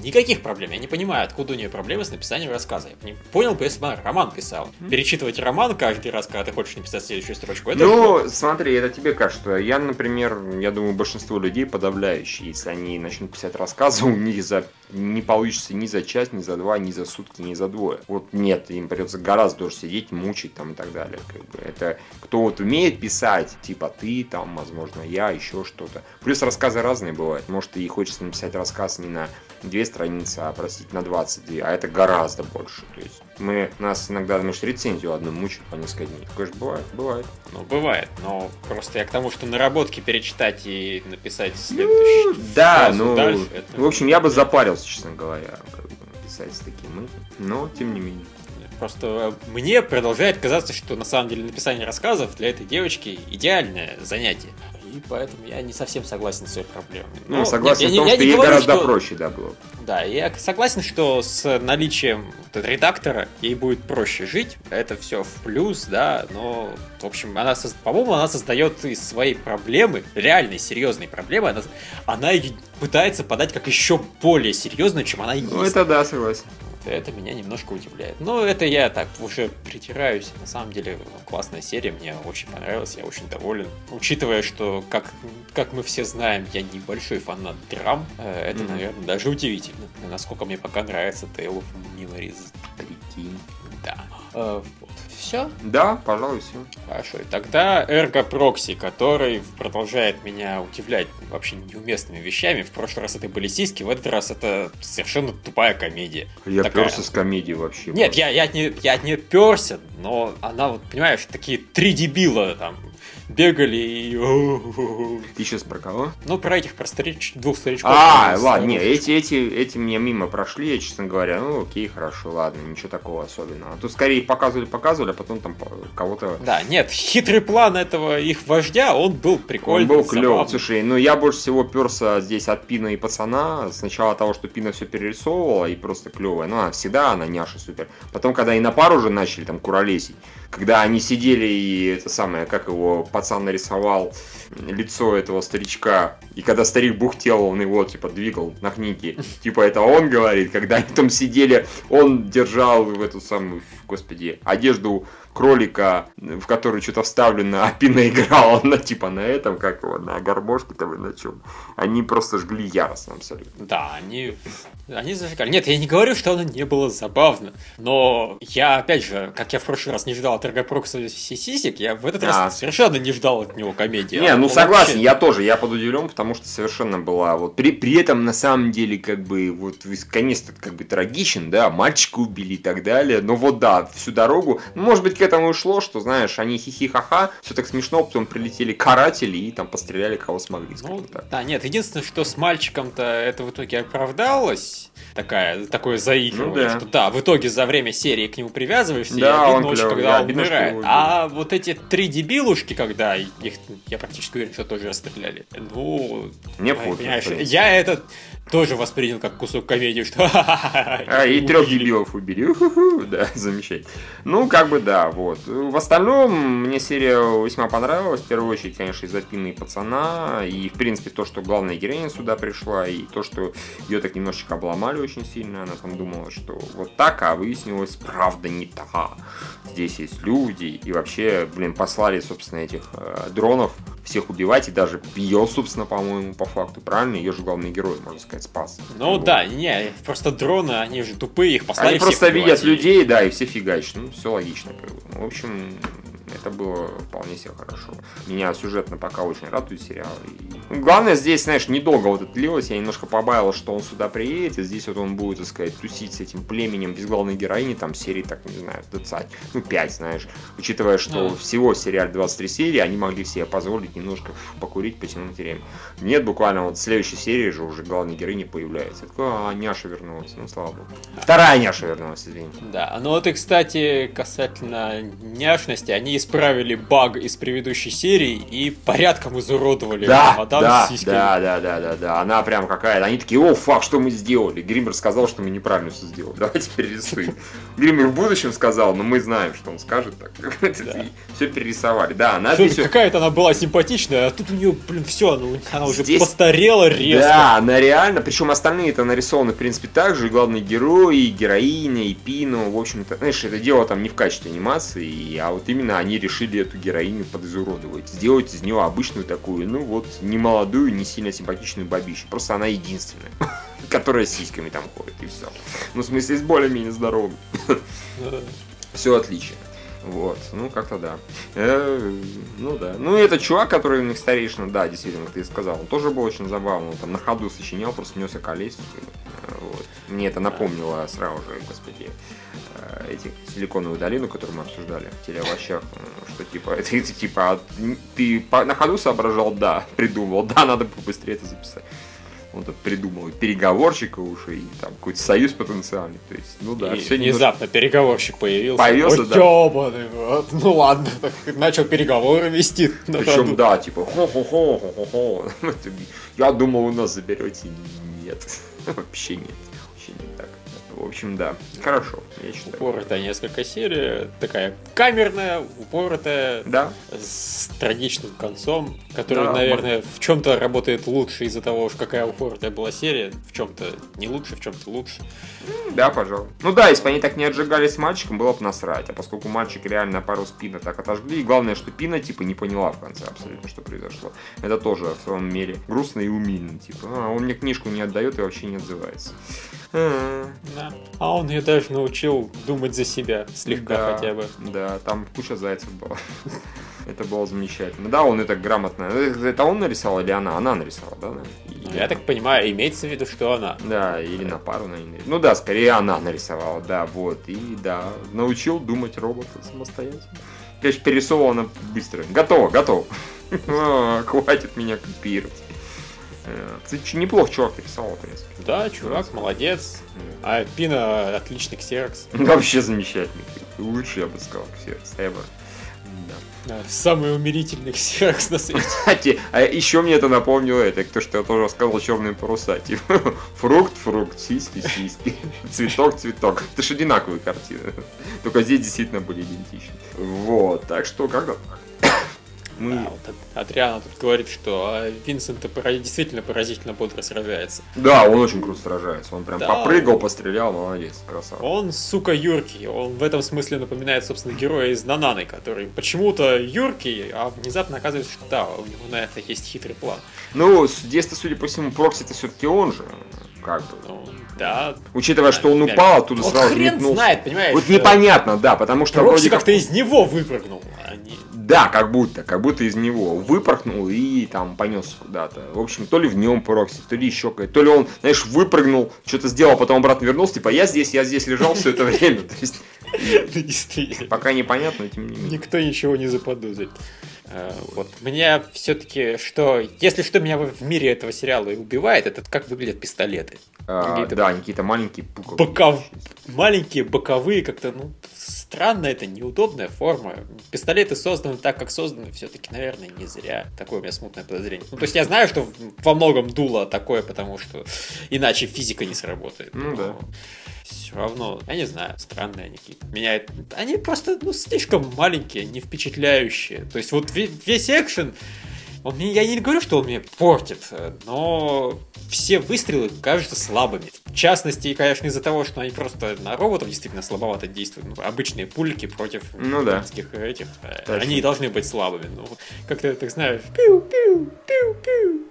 Никаких проблем. Я не понимаю, откуда у нее проблемы с написанием рассказа. Я не понял бы, если бы она роман писала. Перечитывать роман каждый раз, когда ты хочешь написать следующую строчку. Это ну, что? смотри, это тебе кажется. Я, например, я думаю, большинство людей подавляющие. Если они начнут писать рассказы, у них за не получится ни за час, ни за два, ни за сутки, ни за двое. Вот нет, им придется гораздо дольше сидеть, мучить там и так далее. Как бы. Это кто вот умеет писать, типа ты, там, возможно, я, еще что-то. Плюс рассказы разные бывают. Может, и хочется написать рассказ не на две страницы, а, простите, на 22, а это гораздо больше. То есть мы, нас иногда, может, рецензию одну мучают по несколько дней. Такое же бывает, бывает. Ну, бывает, но просто я к тому, что наработки перечитать и написать следующий. Ну, да, ну, дальше, это... в общем, я бы запарился, честно говоря, писать с таким мыслям, но тем не менее. Просто мне продолжает казаться, что на самом деле написание рассказов для этой девочки идеальное занятие и поэтому я не совсем согласен с ее проблемами. Ну, Но, согласен нет, в том, я, что ей говорю, гораздо что... проще, да, было. Да, я согласен, что с наличием редактора ей будет проще жить, это все в плюс, да, но, в общем, она, по-моему, она создает из своей проблемы, реальной, серьезной проблемы, она, она пытается подать как еще более серьезную, чем она ну, есть. Ну, это да, согласен это меня немножко удивляет. Но это я так уже притираюсь. На самом деле классная серия, мне очень понравилась, я очень доволен. Учитывая, что, как, как мы все знаем, я небольшой фанат драм, э, это, mm-hmm. наверное, даже удивительно, насколько мне пока нравится Tale of Memories. Прикинь. Да. Э. Все? Да, пожалуй, все. Хорошо. И тогда Ergo Proxy, который продолжает меня удивлять вообще неуместными вещами. В прошлый раз это были сиськи, в этот раз это совершенно тупая комедия. Я Такая... перся с комедией вообще. Нет, я, я, от не, я от нее перся, но она вот, понимаешь, такие три дебила там бегали и... Ты сейчас про кого? Ну, про этих, про старич... двух старичков. А, ладно, не, эти, эти, эти мне мимо прошли, я, честно говоря, ну, окей, хорошо, ладно, ничего такого особенного. А тут скорее показывали, показывали, а потом там кого-то... Да, нет, хитрый план этого их вождя, он был прикольный, Он был клевый, слушай, ну, я больше всего перся здесь от Пина и пацана, сначала того, что Пина все перерисовывала, и просто клевая, ну, она всегда, она няша супер. Потом, когда и на пару уже начали там куролесить, когда они сидели и это самое, как его пацан нарисовал, лицо этого старичка, и когда старик бухтел, он его, типа, двигал на книге. Типа, это он говорит, когда они там сидели, он держал в эту самую, господи, одежду кролика, в который что-то вставлено, а Пина играла на типа на этом, как его, на гармошке там и на чем. Они просто жгли яростно абсолютно. Да, они, они зажигали. Нет, я не говорю, что оно не было забавно, но я, опять же, как я в прошлый раз не ждал от Эргопрокса сисик, я в этот А. раз совершенно не ждал от него комедии. Не, А ну вообще- согласен, я тоже, я подудивлен, потому что совершенно была вот при, при этом на самом деле как бы вот конец как бы трагичен, да, мальчика убили и так далее, но вот да, всю дорогу, ну, может быть к этому и шло, что знаешь, они хихи-ха-ха, все так смешно, потом прилетели каратели и там постреляли кого смогли, Ну, так. да, нет, единственное, что с мальчиком-то это в итоге оправдалось, такая, такое заигрывание, Ну да. что да, в итоге за время серии к нему привязываешься, Да, и обидно он очень, клёвый, когда да, он умирает. его. А вот эти три дебилушки, когда их, я практически уверен, что тоже расстреляли, ну, пофиг, понимаешь, я это тоже воспринял как кусок комедии, что А, и трех дебилов. Уху-ху, Да, замечательно. Ну, как бы да, вот. В остальном, мне серия весьма понравилась. В первую очередь, конечно, из-за Пины пацана. И, в принципе, то, что главная героиня сюда пришла. И то, что ее так немножечко обломали очень сильно. Она там думала, что вот так, а выяснилось, правда не так. Здесь есть люди. И вообще, блин, послали, собственно, этих э, дронов всех убивать. И даже ее, собственно, по-моему, по факту, правильно? Ее же главный герой, можно сказать, спас. Ну Вот. да, не, просто дроны, они же тупые, их послали Они просто видят людей, да, и все фигачат. Ну, все логично. В общем, это было вполне себе хорошо. Меня сюжетно пока очень радует сериал. И... ну, Главное, здесь, знаешь, недолго вот это длилось. Я немножко побаялся, что он сюда приедет. И здесь вот он будет, так сказать, тусить с этим племенем без главной героини. Там серии, так, не знаю, 20, ну, 5, знаешь. Учитывая, что Да. всего в сериале 23 серии, они могли себе позволить немножко покурить, потянуть время. Нет, буквально вот в следующей серии же уже главная героиня появляется. Я такой, а, няша вернулась. Ну, слава богу. Вторая няша вернулась, извини. Да, ну вот и, кстати, касательно няшности, они исправили баг из предыдущей серии и порядком изуродовали Да, мадам да, с сиськами. да, да, да, да, да. Она прям какая-то. Они такие, о, фак, что мы сделали? Гриммер сказал, что мы неправильно все сделали. Давайте перерисуем. Гриммер в будущем сказал, но мы знаем, что он скажет так. Да. Все перерисовали. Да, она вот- Какая-то она была симпатичная, а тут у нее, блин, все, она, она уже Здесь- постарела резко. Да, она реально, причем остальные это нарисованы, в принципе, так же, и главный герой, и героиня, и Пину, в общем-то, знаешь, это дело там не в качестве анимации, а вот именно они решили эту героиню подизуродовать, сделать из нее обычную такую, ну вот, не молодую, не сильно симпатичную бабищу, просто она единственная, которая с сиськами там ходит, и все. Ну, в смысле, с более-менее здоровым. Все отлично. Вот, ну как-то да. Э, ну да. Ну этот чувак, который у них старейшина, да, действительно, ты сказал, он тоже был очень забавный. Он там на ходу сочинял, просто несся колесицу. Вот. Мне это напомнило сразу же, господи, эти силиконовую долину, которую мы обсуждали в телеовощах, э, что типа, это, это типа, а ты по- на ходу соображал, да, придумал, да, надо побыстрее это записать. Он тут придумал и переговорщика уже, и там какой-то союз потенциальный. То есть, ну да, И все внезапно переговорщик появился. Появился, да. ёбаный в рот. Ну ладно, так начал переговоры вести. Причем, ходу. да, типа, хо-хо-хо, хо-хо-хо. Я думал, у нас заберете. Нет. Вообще нет. В общем, да. Хорошо, я считаю. Упоротая несколько серий, такая камерная, упоротая, Да, с трагичным концом, который, Да, наверное, в чем-то работает лучше из-за того, что какая упоротая была серия, в чем-то не лучше, в чем-то лучше. да, пожалуй. Ну да, если бы они так не отжигались с мальчиком, было бы насрать. А поскольку мальчик реально пару спина так отожгли, и главное, что Пина, типа, не поняла в конце абсолютно, что произошло. Это тоже в своем мере грустно и умильно. Типа, а, он мне книжку не отдает и вообще не отзывается. А, Да. А он ее даже научил думать за себя, слегка Да, хотя бы. Да, там куча зайцев было. Это было замечательно. Да, он это грамотно. Это он нарисовал или она? Она нарисовала, да? Или- Я так понимаю, имеется в виду, что она. Да, или на пару на. Ну да, скорее она нарисовала, да, вот. И да, научил думать робота самостоятельно. Конечно, перерисовала она быстро. Готово, готово. Хватит меня копировать. Э, ч- неплохо чувак рисовал, в принципе. Да, чувак, молодец. А Пина отличный ксерокс. Вообще замечательный. Лучше, я бы сказал, Ксеркс. Ever. Да. Самый умерительный ксерокс на свете. Кстати, а еще мне это напомнило, это то, что я тоже рассказывал черные паруса. Типа, фрукт, фрукт, сиськи, сиськи, цветок, цветок. Это же одинаковые картины. Только здесь действительно были идентичны. Вот, так что как-то так. Мы... Да, вот Адриана тут говорит, что а, Винсент действительно поразительно бодро сражается. Да, он очень круто сражается. Он прям да, попрыгал, пострелял, молодец, красава. Он, сука, юркий. Он в этом смысле напоминает, собственно, героя из Нананы, который почему-то юркий, а внезапно оказывается, что да, у него на это есть хитрый план. Ну, здесь судя по всему, Прокси это все-таки он же как бы. Ну, да. Учитывая, что он упал, оттуда вот сразу хрен метнулся. знает, понимаешь? Вот непонятно, да, потому что Прокси вроде как... как-то из него выпрыгнул. Они... Да, как будто, как будто из него выпорхнул и там понес куда-то. В общем, то ли в нем Прокси, то ли еще какая то ли он, знаешь, выпрыгнул, что-то сделал, потом обратно вернулся, типа, я здесь, я здесь лежал все это время. То есть, пока непонятно, тем не менее. Никто ничего не заподозрит. Э, вот. Мне все-таки, что, если что меня в мире этого сериала и убивает, это как выглядят пистолеты. А, да, какие-то маленькие Боков... Маленькие, боковые, как-то, ну, странно, это неудобная форма. Пистолеты созданы так, как созданы, все-таки, наверное, не зря. Такое у меня смутное подозрение. Ну, то есть я знаю, что во многом дуло такое, потому что иначе физика не сработает. Ну да все равно, я не знаю, странные они какие-то. Меня они просто, ну, слишком маленькие, не впечатляющие. То есть вот весь экшен, он мне, я не говорю, что он мне портит, но все выстрелы кажутся слабыми. В частности, конечно, из-за того, что они просто на роботов действительно слабовато действуют. Ну, обычные пульки против ну, да. этих, э, Точно. они должны быть слабыми. Ну, как ты так знаешь, пиу-пиу, пиу-пиу.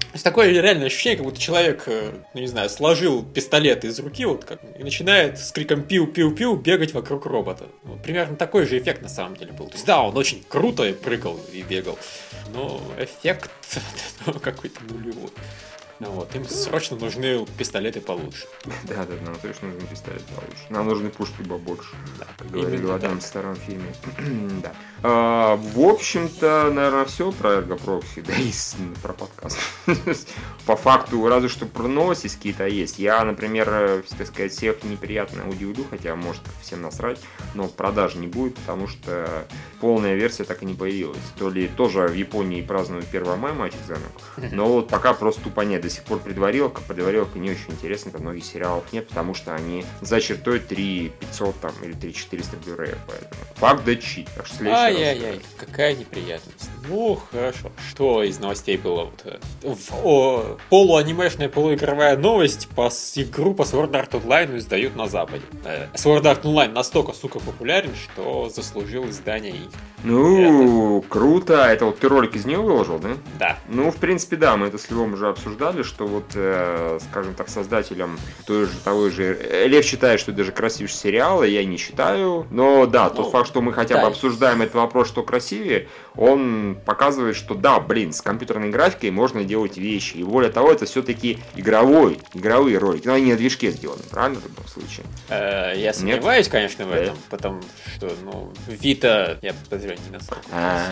То есть такое реальное ощущение, как будто человек, э, ну не знаю, сложил пистолет из руки вот как, и начинает с криком пиу-пиу-пиу бегать вокруг робота. Вот, примерно такой же эффект на самом деле был. То есть да, он очень круто прыгал и бегал, но эффект какой-то нулевой. Ну вот, им срочно нужны пистолеты получше. Да, да, нам точно нужны пистолеты получше. Нам нужны пушки побольше. Да, как говорили в одном старом фильме. да. А, в общем-то, наверное, все про эргопрокси, да и про подкаст. По факту, разве что про новости какие-то есть. Я, например, э, так сказать, всех неприятно удивлю, хотя, может, всем насрать, но продаж не будет, потому что полная версия так и не появилась. То ли тоже в Японии празднуют 1 мая мать экзамен, но вот пока просто тупо нет сих пор предварилка. Предварилка не очень интересна, как многих сериалов нет, потому что они за чертой 3 500 там, или 3 400 blu поэтому факт да чит. Ай-яй-яй, какая неприятность. Ну, хорошо. Что из новостей было? Вот, э, о, полуанимешная, полуигровая новость по игру по Sword Art Online издают на Западе. Э, Sword Art Online настолько, сука, популярен, что заслужил издание их. Ну, это... круто. Это вот ты ролик из нее выложил, да? Да. Ну, в принципе, да, мы это с Львом уже обсуждали, что вот, э, скажем так, создателям той же, того же... Лев считает, что это даже красивейший сериал, я не считаю. Но да, ну, тот факт, что мы хотя бы да. обсуждаем этот вопрос, что красивее, он показывает, что да, блин, с компьютерной графикой можно делать вещи. И более того, это все-таки игровой, игровые ролики. Но они на движке сделаны, правильно, в любом случае? Э, я сомневаюсь, конечно, в этом, потому что, ну, Вита, я подозреваю, не настолько. А,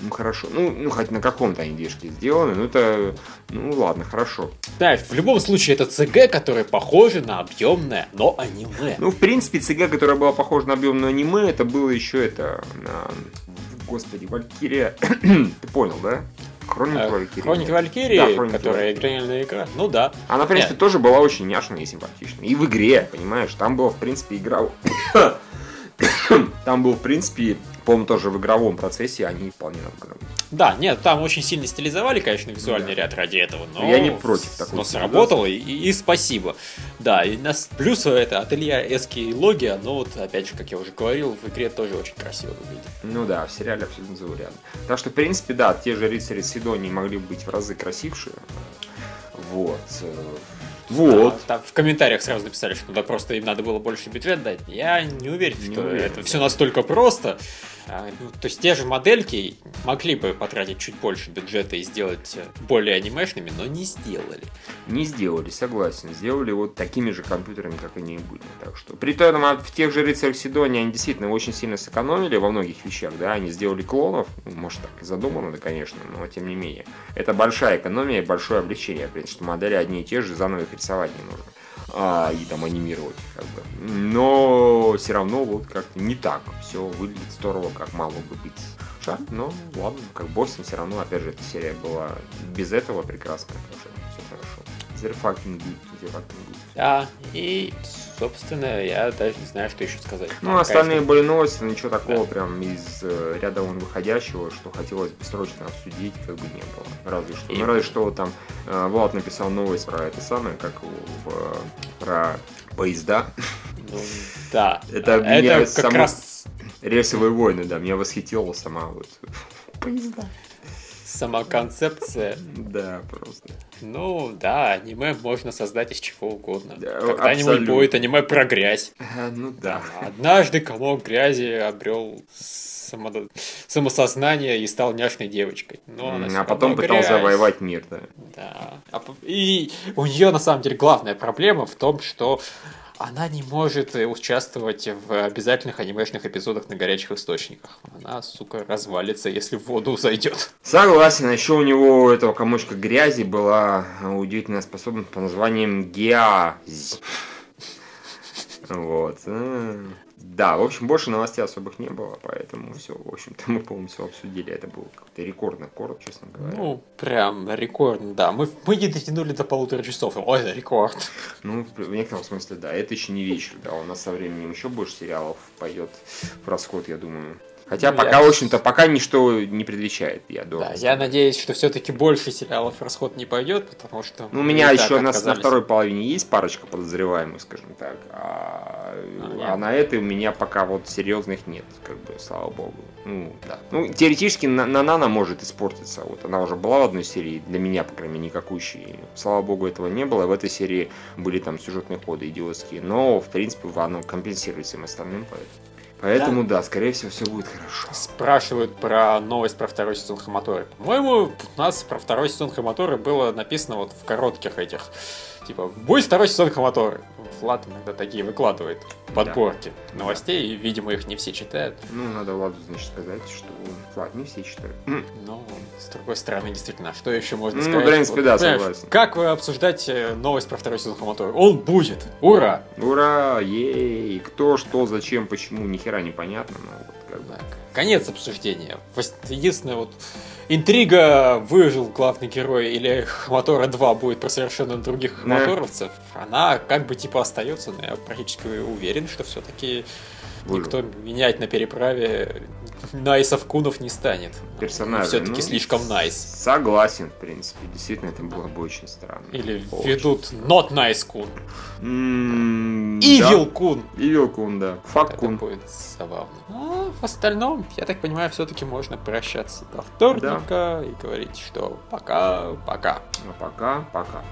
ну хорошо. Ну, ну, хоть на каком-то они движке сделаны, ну это, ну ладно, хорошо. Да, в любом случае, это ЦГ, которое похоже на объемное, но аниме. Ну, в принципе, ЦГ, которое было похоже на объемное аниме, это было еще это на господи, Валькирия. Ты понял, да? Хроники э, Валькирии. Хроники Валькирии, да, Хроники которая игральная игра. Ну да. Она, в принципе, Нет. тоже была очень няшная и симпатичная. И в игре, понимаешь, там было, в принципе, игра... там был, в принципе, по-моему, тоже в игровом процессе они вполне надгробны. Да, нет, там очень сильно стилизовали, конечно, визуальный да. ряд ради этого, но... Я не против такого. Но сработало, и, и спасибо. Да, и нас плюс это ателье Эски и Логия, но вот, опять же, как я уже говорил, в игре тоже очень красиво выглядит. Ну да, в сериале абсолютно заурядно. Так что, в принципе, да, те же рыцари Сидонии могли быть в разы красившие. Вот. Вот. Да, там в комментариях сразу написали, что да просто им надо было больше бюджет дать. Я не уверен, не что уверен, это да. все настолько просто. А, ну, то есть те же модельки могли бы потратить чуть больше бюджета и сделать более анимешными, но не сделали. Не сделали, согласен. Сделали вот такими же компьютерами, как и были. Так что при том, а в тех же рыцарях Сидони они действительно очень сильно сэкономили во многих вещах, да, они сделали клонов, ну, может так и задумано, да, конечно, но тем не менее. Это большая экономия, большое облегчение, потому что модели одни и те же, заново их рисовать не нужно. А, и там анимировать, как бы. Но все равно вот как-то не так. Все выглядит здорово, как мало бы быть. Жаль, но ладно, как Бостон все равно, опять же, эта серия была без этого прекрасная, все хорошо. They're fucking good, they're fucking good. Да, и, собственно, я даже не знаю, что еще сказать. Ну, Там, остальные конечно, были новости, ничего такого Да. прям из э, ряда вон выходящего, что хотелось бы срочно обсудить, как бы не было. Разве что. И- Ну, разве что вот там э, Влад написал новость про это самое, как в, э, про поезда. ну, да. Это меня как само- раз Рельсовые войны, да, меня восхитила сама вот поезда. Сама концепция. Да, просто. Ну, да, аниме можно создать из чего угодно. Да, Когда-нибудь будет аниме про грязь. Ну да. Однажды комок грязи обрел само- самосознание и стал няшной девочкой. Но она А потом пытался завоевать мир, да. Да. А И у нее на самом деле главная проблема в том, что она не может э, участвовать в обязательных анимешных эпизодах на горячих источниках. Она, сука, развалится, если в воду зайдет. Согласен, а еще у него у этого комочка грязи была э, удивительная способность по названием геазь. Вот. Да, в общем, больше новостей особых не было, поэтому все, в общем-то, мы, все обсудили. Это был какой-то рекордный корот, честно говоря. Ну, прям рекорд, да. Мы, мы не дотянули до полутора часов. Ой, это рекорд. Ну, в некотором смысле, да. Это еще не вечер, да. У нас со временем еще больше сериалов пойдет в расход, я думаю. Хотя Ну, пока, я- в общем-то, пока ничто не предвещает, я Да, должен я надеюсь, что все-таки больше сериалов в расход не пойдет, потому что... Ну, у меня еще на, на второй половине есть парочка подозреваемых, скажем так. А, А, нет. а на этой у меня пока вот серьезных нет, как бы, слава богу. Ну, да. Ну, теоретически на, на Нана может испортиться. Вот она уже была в одной серии, для меня, по крайней мере, никакущей. Слава богу, этого не было. В этой серии были там сюжетные ходы идиотские. Но, в принципе, оно компенсирует всем остальным. Поэтому, поэтому да. скорее всего, все будет хорошо. Спрашивают про новость про второй сезон Хамоторы. По-моему, у нас про второй сезон Хамоторы было написано вот в коротких этих. Типа, будет второй сезон Хамоторы. Влад иногда такие выкладывает подборки новостей, и, видимо, их не все читают. Ну, надо Владу, значит, сказать, что... Ладно, не все читают. М. Но, с другой стороны, действительно, а что еще можно Ну, сказать? в принципе, да, согласен. Как вы обсуждаете новость про второй сезон Хамоторы? Он будет! Ура! Ура, ей, кто, что, зачем, почему, ни хера непонятно, но вот как бы. Так, конец обсуждения. Единственное, вот интрига выжил главный герой или Хамотора 2 будет про совершенно других Да. хамоторовцев, она как бы типа остается, но я практически уверен, что все-таки Выжил. никто менять на переправе Найсов Кунов не станет. Персонажи. Все-таки ну, слишком найс. Согласен, в принципе. Действительно, это было бы очень странно. Или Очень. ведут Not Nice Кун. М, Evil да. Кун. Evil Кун, да. Фак Кун. будет забавно. А в остальном, я так понимаю, все-таки можно прощаться до вторника и говорить, что пока-пока. А пока, пока.